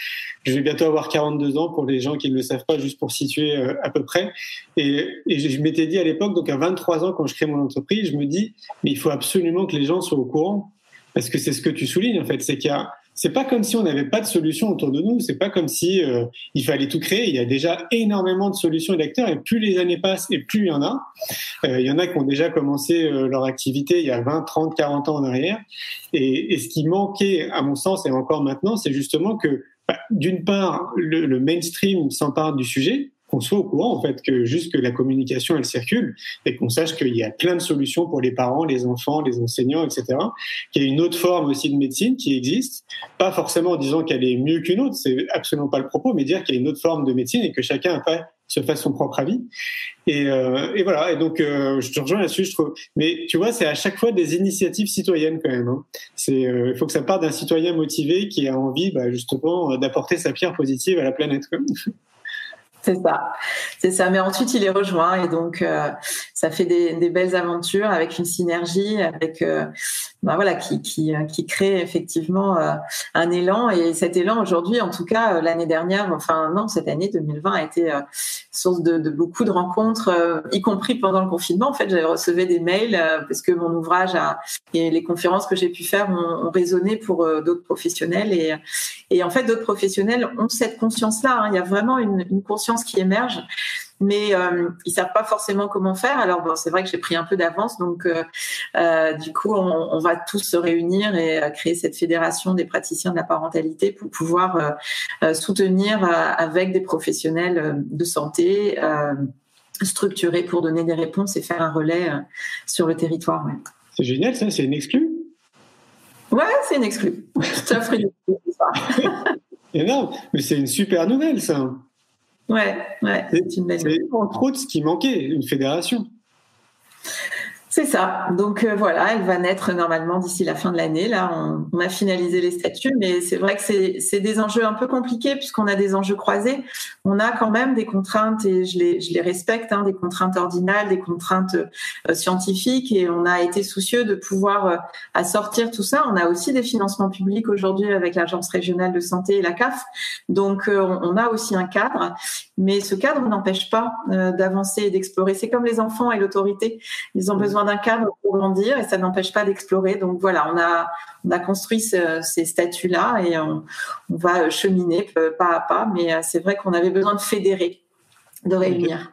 [SPEAKER 1] Je vais bientôt avoir 42 ans pour les gens qui ne le savent pas, juste pour situer euh, à peu près. Et je m'étais dit à l'époque, donc à 23 ans quand je crée mon entreprise, je me dis, mais il faut absolument que les gens soient au courant, parce que c'est ce que tu soulignes en fait, c'est qu'il y a c'est pas comme si on n'avait pas de solution autour de nous. C'est pas comme si euh, il fallait tout créer. Il y a déjà énormément de solutions et d'acteurs, et plus les années passent, et plus il y en a. Euh, il y en a qui ont déjà commencé euh, leur activité il y a 20, 30, 40 ans en arrière. Et, et ce qui manquait, à mon sens, et encore maintenant, c'est justement que bah, d'une part, le, le mainstream s'empare du sujet, qu'on soit au courant en fait que juste que la communication elle circule et qu'on sache qu'il y a plein de solutions pour les parents, les enfants, les enseignants, etc. Qu'il y a une autre forme aussi de médecine qui existe, pas forcément en disant qu'elle est mieux qu'une autre, c'est absolument pas le propos, mais dire qu'il y a une autre forme de médecine et que chacun se fasse son propre avis. Et, euh, et voilà. Et donc, euh, je te rejoins là-dessus. Je trouve. Mais tu vois, c'est à chaque fois des initiatives citoyennes quand même. Hein. C'est, euh, il faut que ça parte d'un citoyen motivé qui a envie, bah, justement, d'apporter sa pierre positive à la planète.
[SPEAKER 2] C'est ça, c'est ça. Mais ensuite, il est rejoint et donc euh, ça fait des, des, belles aventures avec une synergie, avec euh, bah voilà, qui, qui, qui crée effectivement un élan. Et cet élan, aujourd'hui, en tout cas, l'année dernière, enfin non, cette année 2020 a été source de, beaucoup de rencontres, y compris pendant le confinement. En fait, j'avais reçu des mails parce que mon ouvrage et les conférences que j'ai pu faire ont, ont résonné pour d'autres professionnels. Et, et en fait, d'autres professionnels ont cette conscience-là. Hein. Il y a vraiment une conscience qui émerge mais euh, ils savent pas forcément comment faire. Alors bon, c'est vrai que j'ai pris un peu d'avance, donc euh, euh, du coup, on, on, va tous se réunir et euh, créer cette fédération des praticiens de la parentalité pour pouvoir soutenir avec des professionnels de santé structurés pour donner des réponses et faire un relais sur le territoire. Ouais.
[SPEAKER 1] C'est génial, ça, c'est une exclue.
[SPEAKER 2] Ouais, c'est une exclue. Je t'offre une exclue.
[SPEAKER 1] Énorme, mais c'est une super nouvelle, ça.
[SPEAKER 2] Ouais, ouais, c'est
[SPEAKER 1] entre autres ce qui manquait, une fédération.
[SPEAKER 2] C'est ça. Donc euh, voilà, elle va naître normalement d'ici la fin de l'année. Là, on, on, a finalisé les statuts, mais c'est vrai que c'est des enjeux un peu compliqués puisqu'on a des enjeux croisés. On a quand même des contraintes et je les, je les respecte, hein, des contraintes ordinales, des contraintes euh, scientifiques et on a été soucieux de pouvoir euh, assortir tout ça. On a aussi des financements publics aujourd'hui avec l'Agence régionale de santé et la CAF. Donc euh, on a aussi un cadre, mais ce cadre n'empêche pas d'avancer et d'explorer. C'est comme les enfants et l'autorité. Ils ont besoin d'un cadre pour grandir et ça n'empêche pas d'explorer. Donc voilà, on a, on a construit ce, ces statuts-là et on, va cheminer pas à pas. Mais euh, c'est vrai qu'on avait besoin de fédérer, de réunir.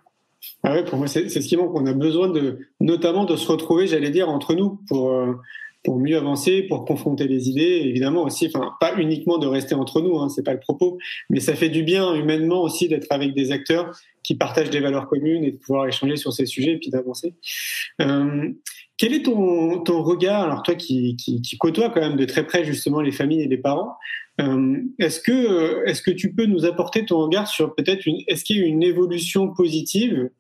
[SPEAKER 1] Ah ouais, pour moi, c'est ce qui manque. On a besoin de, notamment de se retrouver, j'allais dire, entre nous pour, euh, pour mieux avancer, pour confronter les idées, évidemment aussi, enfin pas uniquement de rester entre nous, hein, c'est pas le propos, mais ça fait du bien humainement aussi d'être avec des acteurs qui partagent des valeurs communes et de pouvoir échanger sur ces sujets et puis d'avancer. Euh, quel est ton, ton regard, alors toi qui, qui, qui côtoies quand même de très près justement les familles et les parents, euh, est-ce que est-ce que tu peux nous apporter ton regard sur peut-être une est-ce qu'il y a une évolution positive,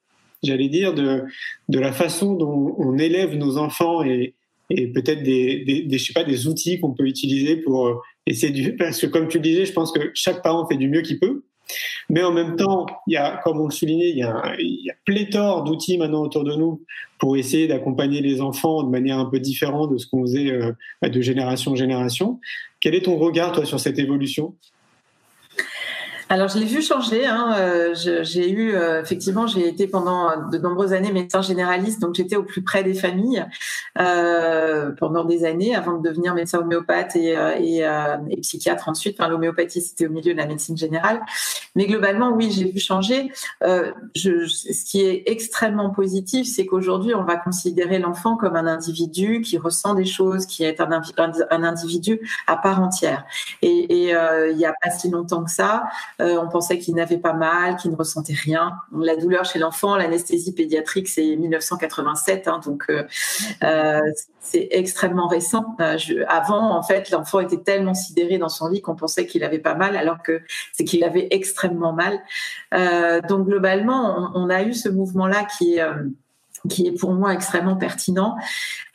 [SPEAKER 1] j'allais dire de de la façon dont on élève nos enfants et et peut-être des, des, des, je sais pas, des outils qu'on peut utiliser pour euh, essayer du, parce que comme tu le disais, je pense que chaque parent fait du mieux qu'il peut. Mais en même temps, il y a, comme on le soulignait, il y a, il y a pléthore d'outils maintenant autour de nous pour essayer d'accompagner les enfants de manière un peu différente de ce qu'on faisait euh, de génération en génération. Quel est ton regard, toi, sur cette évolution?
[SPEAKER 2] Alors, je l'ai vu changer. Hein. Euh, j'ai eu, euh, effectivement, j'ai été pendant de nombreuses années médecin généraliste, donc j'étais au plus près des familles euh, pendant des années avant de devenir médecin homéopathe et, psychiatre ensuite. L'homéopathie, c'était au milieu de la médecine générale. Mais globalement, oui, j'ai vu changer. Ce qui est extrêmement positif, c'est qu'aujourd'hui, on va considérer l'enfant comme un individu qui ressent des choses, qui est un, un individu à part entière. Et il n'y a pas si longtemps que ça, euh, on pensait qu'il n'avait pas mal, qu'il ne ressentait rien. La douleur chez l'enfant, l'anesthésie pédiatrique, c'est 1987, hein, donc euh, euh, c'est extrêmement récent. Avant, en fait, l'enfant était tellement sidéré dans son lit qu'on pensait qu'il avait pas mal, alors que c'est qu'il avait extrêmement mal. donc globalement, on, on, a eu ce mouvement-là qui est qui est pour moi extrêmement pertinent,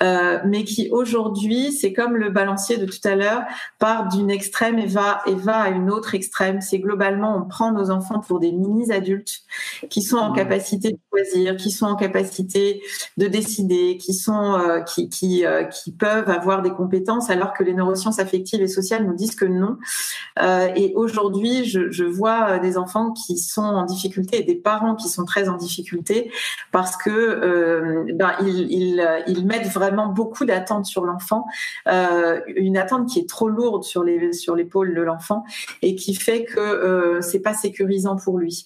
[SPEAKER 2] euh, mais qui aujourd'hui, c'est comme le balancier de tout à l'heure, part d'une extrême et va et va à une autre extrême. C'est globalement, on prend nos enfants pour des mini adultes qui sont en mmh. capacité de choisir, qui sont en capacité de décider, qui sont euh, qui qui, euh, qui peuvent avoir des compétences, alors que les neurosciences affectives et sociales nous disent que non. Et aujourd'hui, je, je vois des enfants qui sont en difficulté et des parents qui sont très en difficulté parce que euh, euh, ben, ils, ils, mettent vraiment beaucoup d'attentes sur l'enfant, euh, une attente qui est trop lourde sur l'épaule de l'enfant et qui fait que euh, c'est pas sécurisant pour lui.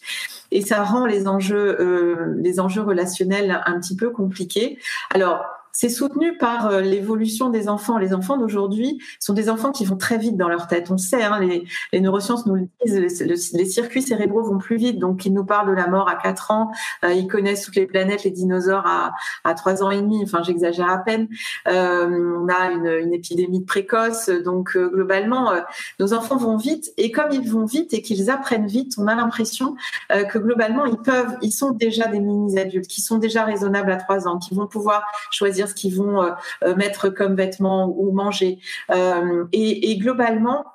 [SPEAKER 2] Et ça rend les enjeux euh, les enjeux relationnels un petit peu compliqués. Alors c'est soutenu par euh, l'évolution des enfants. Les enfants d'aujourd'hui sont des enfants qui vont très vite dans leur tête. On sait, hein, les, neurosciences nous le disent, les, circuits cérébraux vont plus vite. Donc, ils nous parlent de la mort à 4 ans. Euh, ils connaissent toutes les planètes, les dinosaures à, à 3 ans et demi. Enfin, j'exagère à peine. Euh, on a une, épidémie de précoce. Donc, globalement, nos enfants vont vite. Et comme ils vont vite et qu'ils apprennent vite, on a l'impression que globalement, ils peuvent, ils sont déjà des mini-adultes, qui sont déjà raisonnables à 3 ans, qui vont pouvoir choisir ce qu'ils vont euh, euh, mettre comme vêtements ou manger. Euh, et, globalement,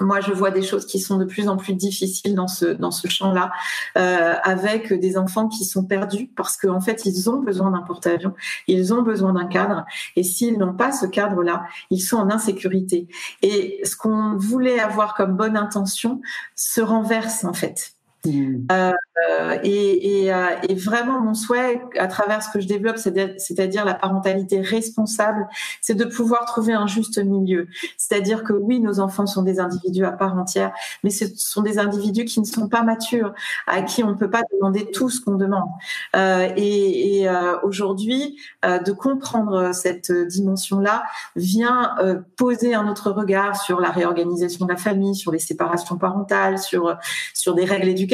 [SPEAKER 2] moi, je vois des choses qui sont de plus en plus difficiles dans ce dans ce champ-là, avec des enfants qui sont perdus parce qu'en fait, ils ont besoin d'un porte-avions, ils ont besoin d'un cadre, et s'ils n'ont pas ce cadre-là, ils sont en insécurité. Et ce qu'on voulait avoir comme bonne intention se renverse en fait. Mmh. Euh, et, et, euh, et, vraiment, mon souhait, à travers ce que je développe, c'est-à-dire la parentalité responsable, c'est de pouvoir trouver un juste milieu. C'est-à-dire que oui, nos enfants sont des individus à part entière, mais ce sont des individus qui ne sont pas matures, à qui on ne peut pas demander tout ce qu'on demande. Euh, et, euh, aujourd'hui, euh, de comprendre cette dimension-là vient euh, poser un autre regard sur la réorganisation de la famille, sur les séparations parentales, sur sur des règles éducatives,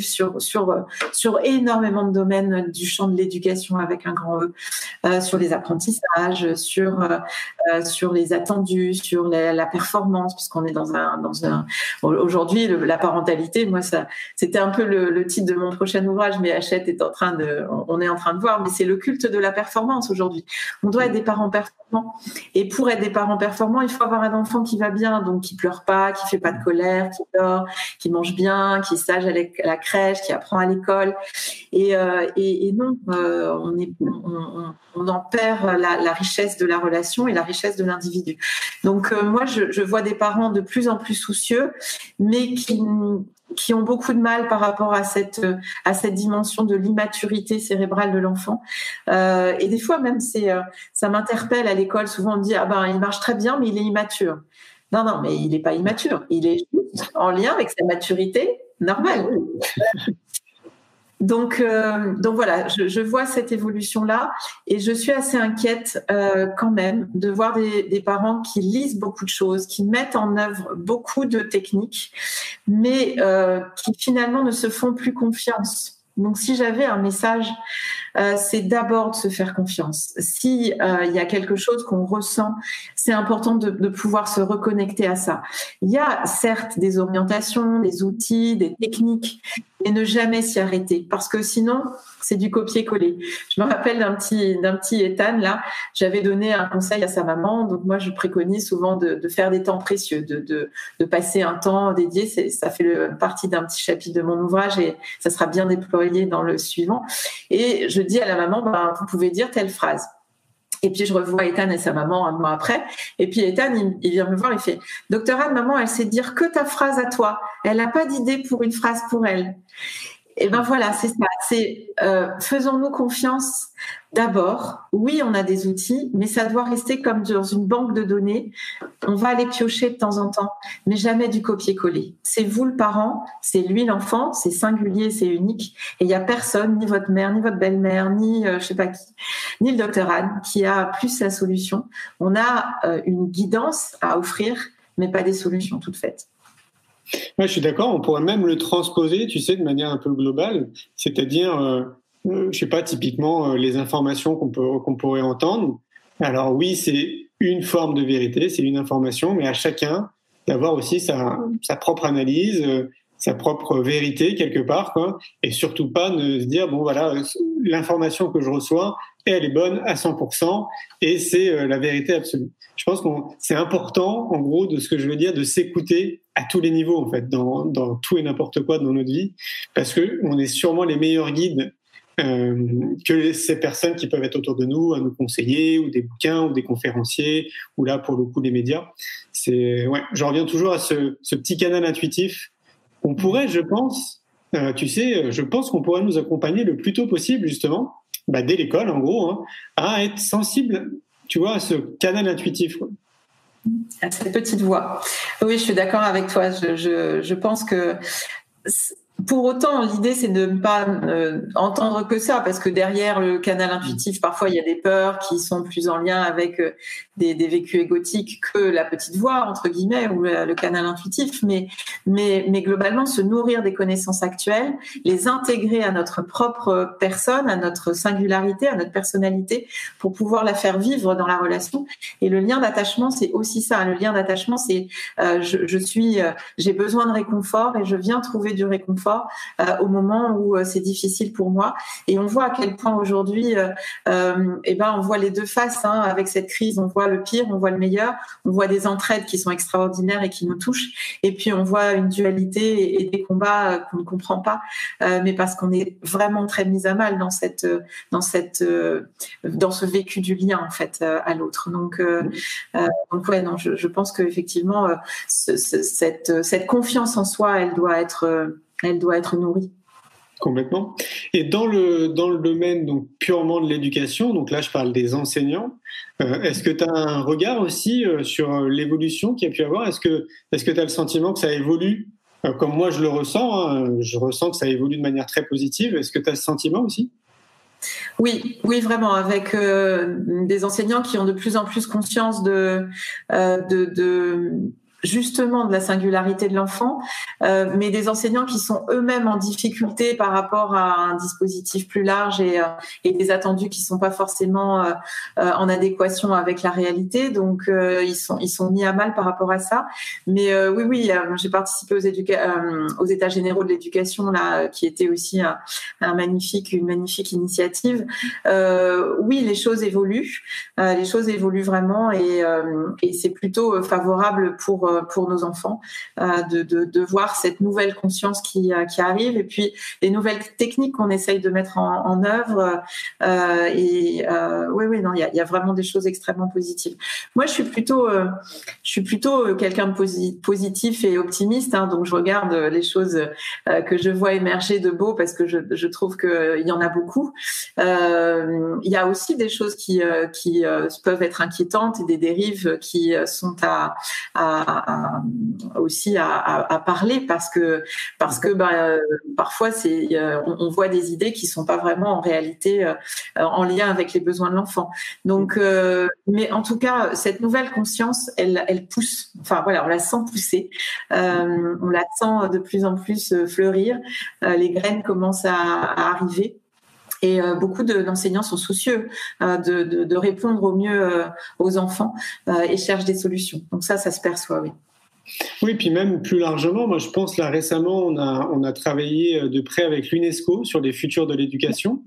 [SPEAKER 2] sur sur, sur, énormément de domaines du champ de l'éducation avec un grand E, euh, sur les apprentissages, sur, euh, sur les attendus, sur la performance, puisqu'on est dans un, dans un aujourd'hui la parentalité. Moi, ça, c'était un peu le, le, titre de mon prochain ouvrage, mais Hachette est en train de, on est en train de voir, mais c'est le culte de la performance aujourd'hui. On doit être des parents performants, et pour être des parents performants, il faut avoir un enfant qui va bien, donc qui pleure pas, qui fait pas de colère, qui dort, qui mange bien, qui est sage à la crèche, qui apprend à l'école. Et, euh, et, non, euh, on, on, on, en perd la, richesse de la relation et la richesse de l'individu. Donc euh, moi, je, vois des parents de plus en plus soucieux, mais qui qui ont beaucoup de mal par rapport à cette à cette dimension de l'immaturité cérébrale de l'enfant. Et des fois même c'est ça m'interpelle à l'école. Souvent on me dit ah ben il marche très bien mais il est immature. Non non mais il n'est pas immature. Il est en lien avec sa maturité normale. Donc, euh, donc voilà, je, je, vois cette évolution-là et je suis assez inquiète euh, quand même de voir des, des, parents qui lisent beaucoup de choses, qui mettent en œuvre beaucoup de techniques, mais euh, qui finalement ne se font plus confiance. Donc, si j'avais un message, euh, c'est d'abord de se faire confiance. Si euh, y a quelque chose qu'on ressent, c'est important de, pouvoir se reconnecter à ça. Il y a certes des orientations, des outils, des techniques, mais ne jamais s'y arrêter, parce que sinon, c'est du copier-coller. Je me rappelle d'un petit d'un petit Ethan là, j'avais donné un conseil à sa maman, donc moi je préconise souvent de, faire des temps précieux, de, de, de passer un temps dédié. Ça fait partie d'un petit chapitre de mon ouvrage et ça sera bien déployé dans le suivant. Et dis à la maman, ben, vous pouvez dire telle phrase. Et puis je revois Ethan et sa maman un mois après. Et puis Ethan, il, il vient me voir, il fait Docteur Anne, maman, elle sait dire que ta phrase à toi. Elle n'a pas d'idée pour une phrase pour elle. Et ben voilà, c'est ça. C'est euh, faisons-nous confiance d'abord. Oui, on a des outils, mais ça doit rester comme dans une banque de données. On va aller piocher de temps en temps, mais jamais du copier-coller. C'est vous le parent, c'est lui l'enfant, c'est singulier, c'est unique, et il y a personne, ni votre mère, ni votre belle-mère, ni euh, je sais pas qui, ni le docteur Anne, qui a plus la solution. On a euh, une guidance à offrir, mais pas des solutions toutes faites.
[SPEAKER 1] Ouais, je suis d'accord. On pourrait même le transposer, tu sais, de manière un peu globale, c'est-à-dire, euh, euh je sais pas, typiquement euh, les informations qu'on qu'on pourrait entendre. Alors oui, c'est une forme de vérité, c'est une information, mais à chacun d'avoir aussi sa, sa propre analyse, euh, sa propre vérité quelque part, et surtout pas de se dire bon voilà, l'information que je reçois, elle est bonne à 100% et c'est la vérité absolue. Je pense que c'est important, en gros, de ce que je veux dire, de s'écouter à tous les niveaux, en fait, dans, dans tout et n'importe quoi dans notre vie, parce que on est sûrement les meilleurs guides euh, que ces personnes qui peuvent être autour de nous, à nous conseiller, ou des bouquins, ou des conférenciers, ou là, pour le coup, des médias. C'est, ouais, je reviens toujours à ce, ce petit canal intuitif. On pourrait, je pense, euh, tu sais, je pense qu'on pourrait nous accompagner le plus tôt possible, justement, bah, dès l'école, en gros, hein, à être sensible, tu vois, à ce canal intuitif.
[SPEAKER 2] À cette petite voix. Oui, je suis d'accord avec toi. Je pense que pour autant, l'idée, c'est de ne pas euh, entendre que ça, parce que derrière le canal intuitif, parfois, il y a des peurs qui sont plus en lien avec euh, des, vécus égotiques que la petite voix, entre guillemets, ou le, canal intuitif. Mais, mais, mais globalement, se nourrir des connaissances actuelles, les intégrer à notre propre personne, à notre singularité, à notre personnalité, pour pouvoir la faire vivre dans la relation. Et le lien d'attachement, c'est aussi ça. Le lien d'attachement, c'est euh, je, suis, j'ai besoin de réconfort et je viens trouver du réconfort euh, au moment où euh, c'est difficile pour moi. Et on voit à quel point aujourd'hui, euh, eh ben, on voit les deux faces hein, avec cette crise. On voit voit le pire, on voit le meilleur, on voit des entraides qui sont extraordinaires et qui nous touchent, et puis on voit une dualité et, des combats euh, qu'on ne comprend pas, euh, mais parce qu'on est vraiment très mis à mal dans cette, dans cette, dans ce vécu du lien en fait à l'autre. Donc, donc ouais, non, je, je pense qu'effectivement, cette, cette confiance en soi, elle doit être, elle doit être nourrie.
[SPEAKER 1] Complètement. Et dans le, dans le domaine donc, purement de l'éducation, donc là je parle des enseignants, euh, est-ce que tu as un regard aussi euh, sur euh, l'évolution qu'il y a pu avoir? Est-ce que tu as le sentiment que ça évolue? Comme moi je le ressens hein, Je ressens que ça évolue de manière très positive. Est-ce que tu as ce sentiment aussi?
[SPEAKER 2] Oui, oui, vraiment, avec des enseignants qui ont de plus en plus conscience de, de, de justement de la singularité de l'enfant, euh, mais des enseignants qui sont eux-mêmes en difficulté par rapport à un dispositif plus large et, euh, des attendus qui sont pas forcément euh, en adéquation avec la réalité. Donc ils sont mis à mal par rapport à ça. Mais oui oui, j'ai participé aux, états généraux de l'éducation là, qui était aussi une magnifique initiative. oui, les choses évoluent, les choses évoluent vraiment et c'est plutôt favorable pour euh, pour, nos enfants, euh, de, de, voir cette nouvelle conscience qui, euh, qui arrive et puis les nouvelles techniques qu'on essaye de mettre en, œuvre. et oui, oui, non, il y a, y a, vraiment des choses extrêmement positives. Moi, je suis plutôt, je suis plutôt quelqu'un de positif et optimiste, hein, donc je regarde les choses que je vois émerger de beau parce que je, je trouve qu'il y en a beaucoup. il y a aussi des choses qui, qui peuvent être inquiétantes et des dérives qui sont à, aussi à, parler parce que parce que bah, parfois c'est on, voit des idées qui sont pas vraiment en réalité euh, en lien avec les besoins de l'enfant. Donc, euh, mais en tout cas, cette nouvelle conscience, elle, elle pousse. Enfin voilà, on la sent pousser, euh, on la sent de plus en plus fleurir. les graines commencent à, arriver. Et beaucoup d'enseignants sont soucieux de, de, répondre au mieux aux enfants et cherchent des solutions. Donc ça, ça se perçoit, oui.
[SPEAKER 1] Oui, puis même plus largement, moi je pense là récemment, on a, on a travaillé euh, de près avec l'UNESCO sur les futurs de l'éducation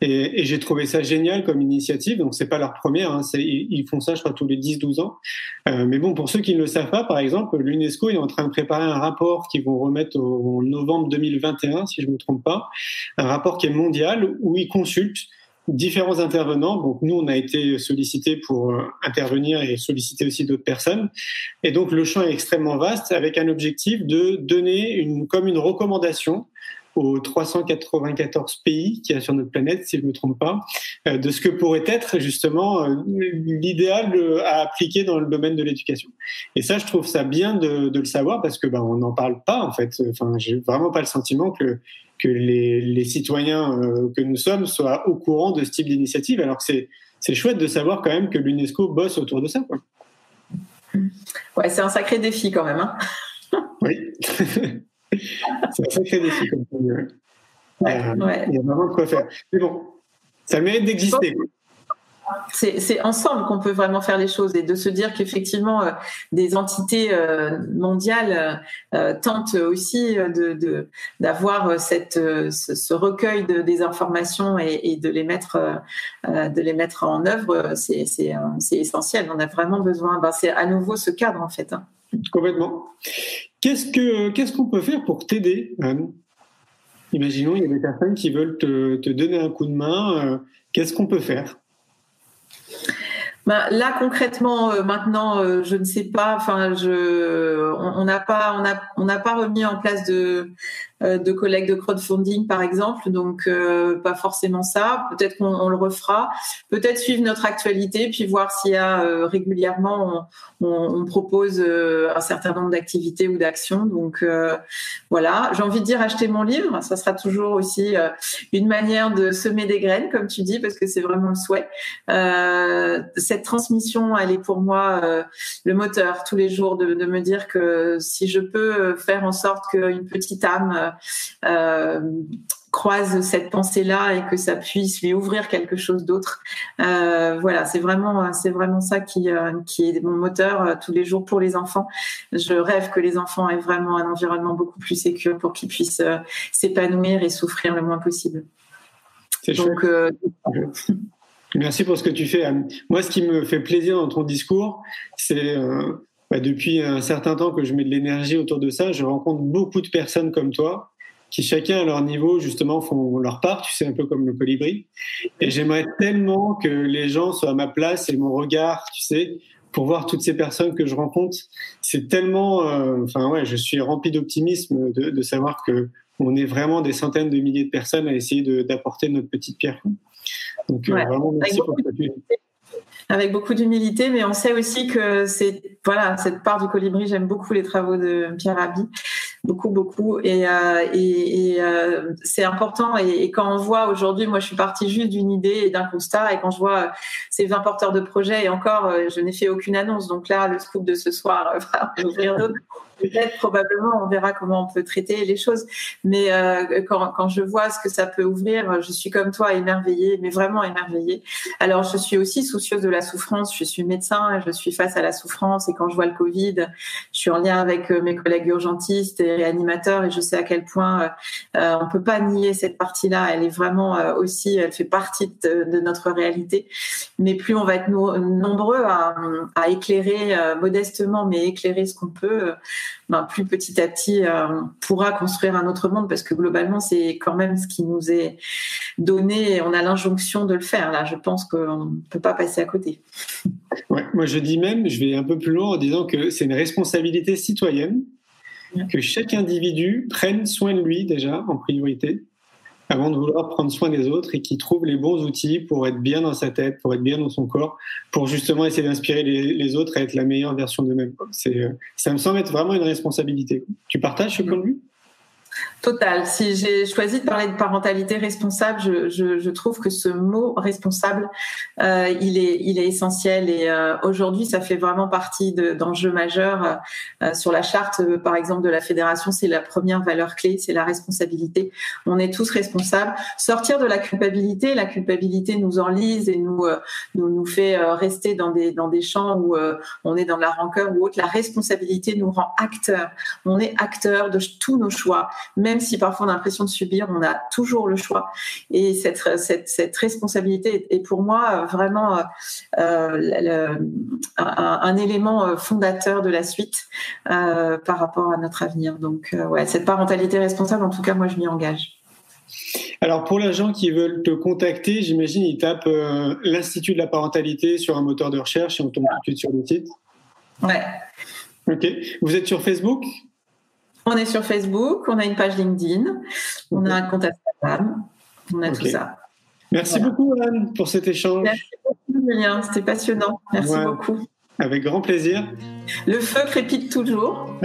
[SPEAKER 1] et, j'ai trouvé ça génial comme initiative. Donc c'est pas leur première, hein, ils font ça je crois tous les 10-12 ans. Euh, mais bon, pour ceux qui ne le savent pas, par exemple, l'UNESCO est en train de préparer un rapport qu'ils vont remettre en novembre 2021, si je ne me trompe pas, un rapport qui est mondial où ils consultent différents intervenants. Donc nous, on a été sollicités pour euh, intervenir et solliciter aussi d'autres personnes. Et donc le champ est extrêmement vaste avec un objectif de donner une, comme une recommandation aux 394 pays qu'il y a sur notre planète, si je ne me trompe pas, euh, de ce que pourrait être justement euh, l'idéal à appliquer dans le domaine de l'éducation. Et ça, je trouve ça bien de, de le savoir parce que ben, on n'en parle pas en fait. Enfin, j'ai vraiment pas le sentiment que que les, citoyens euh, que nous sommes soient au courant de ce type d'initiative, alors que c'est chouette de savoir quand même que l'UNESCO bosse autour de ça. Quoi.
[SPEAKER 2] Ouais, c'est un sacré défi quand même. Hein
[SPEAKER 1] oui, c'est un sacré défi comme ça. Ouais, euh, Il y a vraiment de quoi faire. Mais bon, ça mérite d'exister
[SPEAKER 2] c'est ensemble qu'on peut vraiment faire les choses et de se dire qu'effectivement euh, des entités euh, mondiales euh, tentent aussi de d'avoir cette ce, recueil de, des informations et, de les mettre de les mettre en œuvre c'est c'est essentiel. On a vraiment besoin ben, c'est à nouveau ce cadre en fait hein.
[SPEAKER 1] complètement. Qu'est-ce que qu'est-ce qu'on peut faire pour t'aider Imaginons il y a des personnes qui veulent te donner un coup de main qu'est-ce qu'on peut faire?
[SPEAKER 2] Bah, là concrètement euh, maintenant euh, je ne sais pas. Enfin on n'a pas on n'a pas remis en place de de collègues de crowdfunding par exemple, donc euh, pas forcément ça. Peut-être qu'on le refera. Peut-être suivre notre actualité puis voir s'il y a euh, régulièrement on, on, propose un certain nombre d'activités ou d'actions. Donc voilà, j'ai envie de dire acheter mon livre. Ça sera toujours aussi une manière de semer des graines, comme tu dis, parce que c'est vraiment le souhait. cette transmission, elle est pour moi le moteur tous les jours de, de me dire que si je peux faire en sorte qu'une petite âme euh, croise cette pensée-là et que ça puisse lui ouvrir quelque chose d'autre. Euh, voilà, c'est vraiment, c'est vraiment ça qui, euh, qui est mon moteur tous les jours pour les enfants. Je rêve que les enfants aient vraiment un environnement beaucoup plus sécur pour qu'ils puissent s'épanouir et souffrir le moins possible.
[SPEAKER 1] C'est Donc, Merci pour ce que tu fais, Anne. Moi, ce qui me fait plaisir dans ton discours, c'est euh, bah, depuis un certain temps que je mets de l'énergie autour de ça, je rencontre beaucoup de personnes comme toi qui chacun à leur niveau justement font leur part, tu sais un peu comme le colibri. Et j'aimerais tellement que les gens soient à ma place et mon regard, tu sais, pour voir toutes ces personnes que je rencontre. C'est tellement, euh, enfin ouais, je suis rempli d'optimisme de, de, savoir que on est vraiment des centaines de milliers de personnes à essayer d'apporter notre petite pierre. Donc euh, vraiment merci pour
[SPEAKER 2] avec beaucoup d'humilité, mais on sait aussi que c'est voilà cette part du colibri. J'aime beaucoup les travaux de Pierre Rabhi, beaucoup beaucoup, et, euh, euh, c'est important. Et, et, quand on voit aujourd'hui, moi je suis partie juste d'une idée et d'un constat, et quand je vois ces 20 porteurs de projets, et encore, euh, je n'ai fait aucune annonce, donc là le scoop de ce soir va ouvrir d'autres peut-être, probablement, on verra comment on peut traiter les choses. Mais euh, quand, je vois ce que ça peut ouvrir, je suis comme toi émerveillée, mais vraiment émerveillée. Alors, je suis aussi soucieuse de la souffrance. Je suis médecin, je suis face à la souffrance. Et quand je vois le Covid, je suis en lien avec euh, mes collègues urgentistes et réanimateurs, et je sais à quel point euh, on peut pas nier cette partie-là. Elle est vraiment euh, aussi, elle fait partie de, notre réalité. Mais plus on va être no nombreux à, éclairer euh, modestement, mais éclairer ce qu'on peut, ben, plus petit à petit euh, pourra construire un autre monde parce que globalement c'est quand même ce qui nous est donné et on a l'injonction de le faire. Là je pense qu'on ne peut pas passer à côté.
[SPEAKER 1] Ouais, moi je dis même je vais un peu plus loin en disant que c'est une responsabilité citoyenne que chaque individu prenne soin de lui déjà en priorité avant de vouloir prendre soin des autres et qui trouve les bons outils pour être bien dans sa tête, pour être bien dans son corps, pour justement essayer d'inspirer les, autres à être la meilleure version d'eux-mêmes. C'est, ça me semble être vraiment une responsabilité. Tu partages ce point de vue?
[SPEAKER 2] Total. Si j'ai choisi de parler de parentalité responsable, je, trouve que ce mot responsable, euh, il est, essentiel. Et euh, aujourd'hui, ça fait vraiment partie d'enjeux majeurs euh, sur la charte, par exemple, de la fédération. C'est la première valeur clé, c'est la responsabilité. On est tous responsables. Sortir de la culpabilité, la culpabilité nous enlise et nous nous, fait rester dans des dans des champs où on est dans la rancœur ou autre. La responsabilité nous rend acteurs. On est acteur de tous nos choix même si parfois on a l'impression de subir, on a toujours le choix. Et cette, cette, cette responsabilité est pour moi vraiment euh, le, un, un, élément fondateur de la suite euh, par rapport à notre avenir. Donc, euh, ouais, cette parentalité responsable, en tout cas, moi, je m'y engage.
[SPEAKER 1] Alors pour les gens qui veulent te contacter, j'imagine ils tapent euh, l'Institut de la parentalité sur un moteur de recherche et on tombe tout de suite sur le site.
[SPEAKER 2] Ouais.
[SPEAKER 1] Ok. Vous êtes sur Facebook?
[SPEAKER 2] On est sur Facebook, on a une page LinkedIn, on a un compte Instagram, on a okay. tout ça.
[SPEAKER 1] Merci voilà. beaucoup Anne pour cet échange.
[SPEAKER 2] Merci beaucoup Julien, c'était passionnant. Merci ouais. beaucoup.
[SPEAKER 1] Avec grand plaisir.
[SPEAKER 2] Le feu crépite toujours.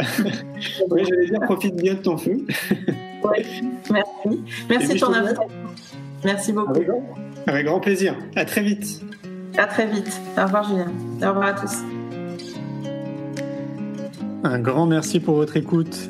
[SPEAKER 1] oui, j'allais dire profite bien de ton feu.
[SPEAKER 2] oui, merci. Merci de ton invitation. Merci beaucoup.
[SPEAKER 1] Avec grand, avec grand plaisir. À très vite.
[SPEAKER 2] À très vite. Au revoir Julien. Au revoir à tous.
[SPEAKER 1] Un grand merci pour votre écoute.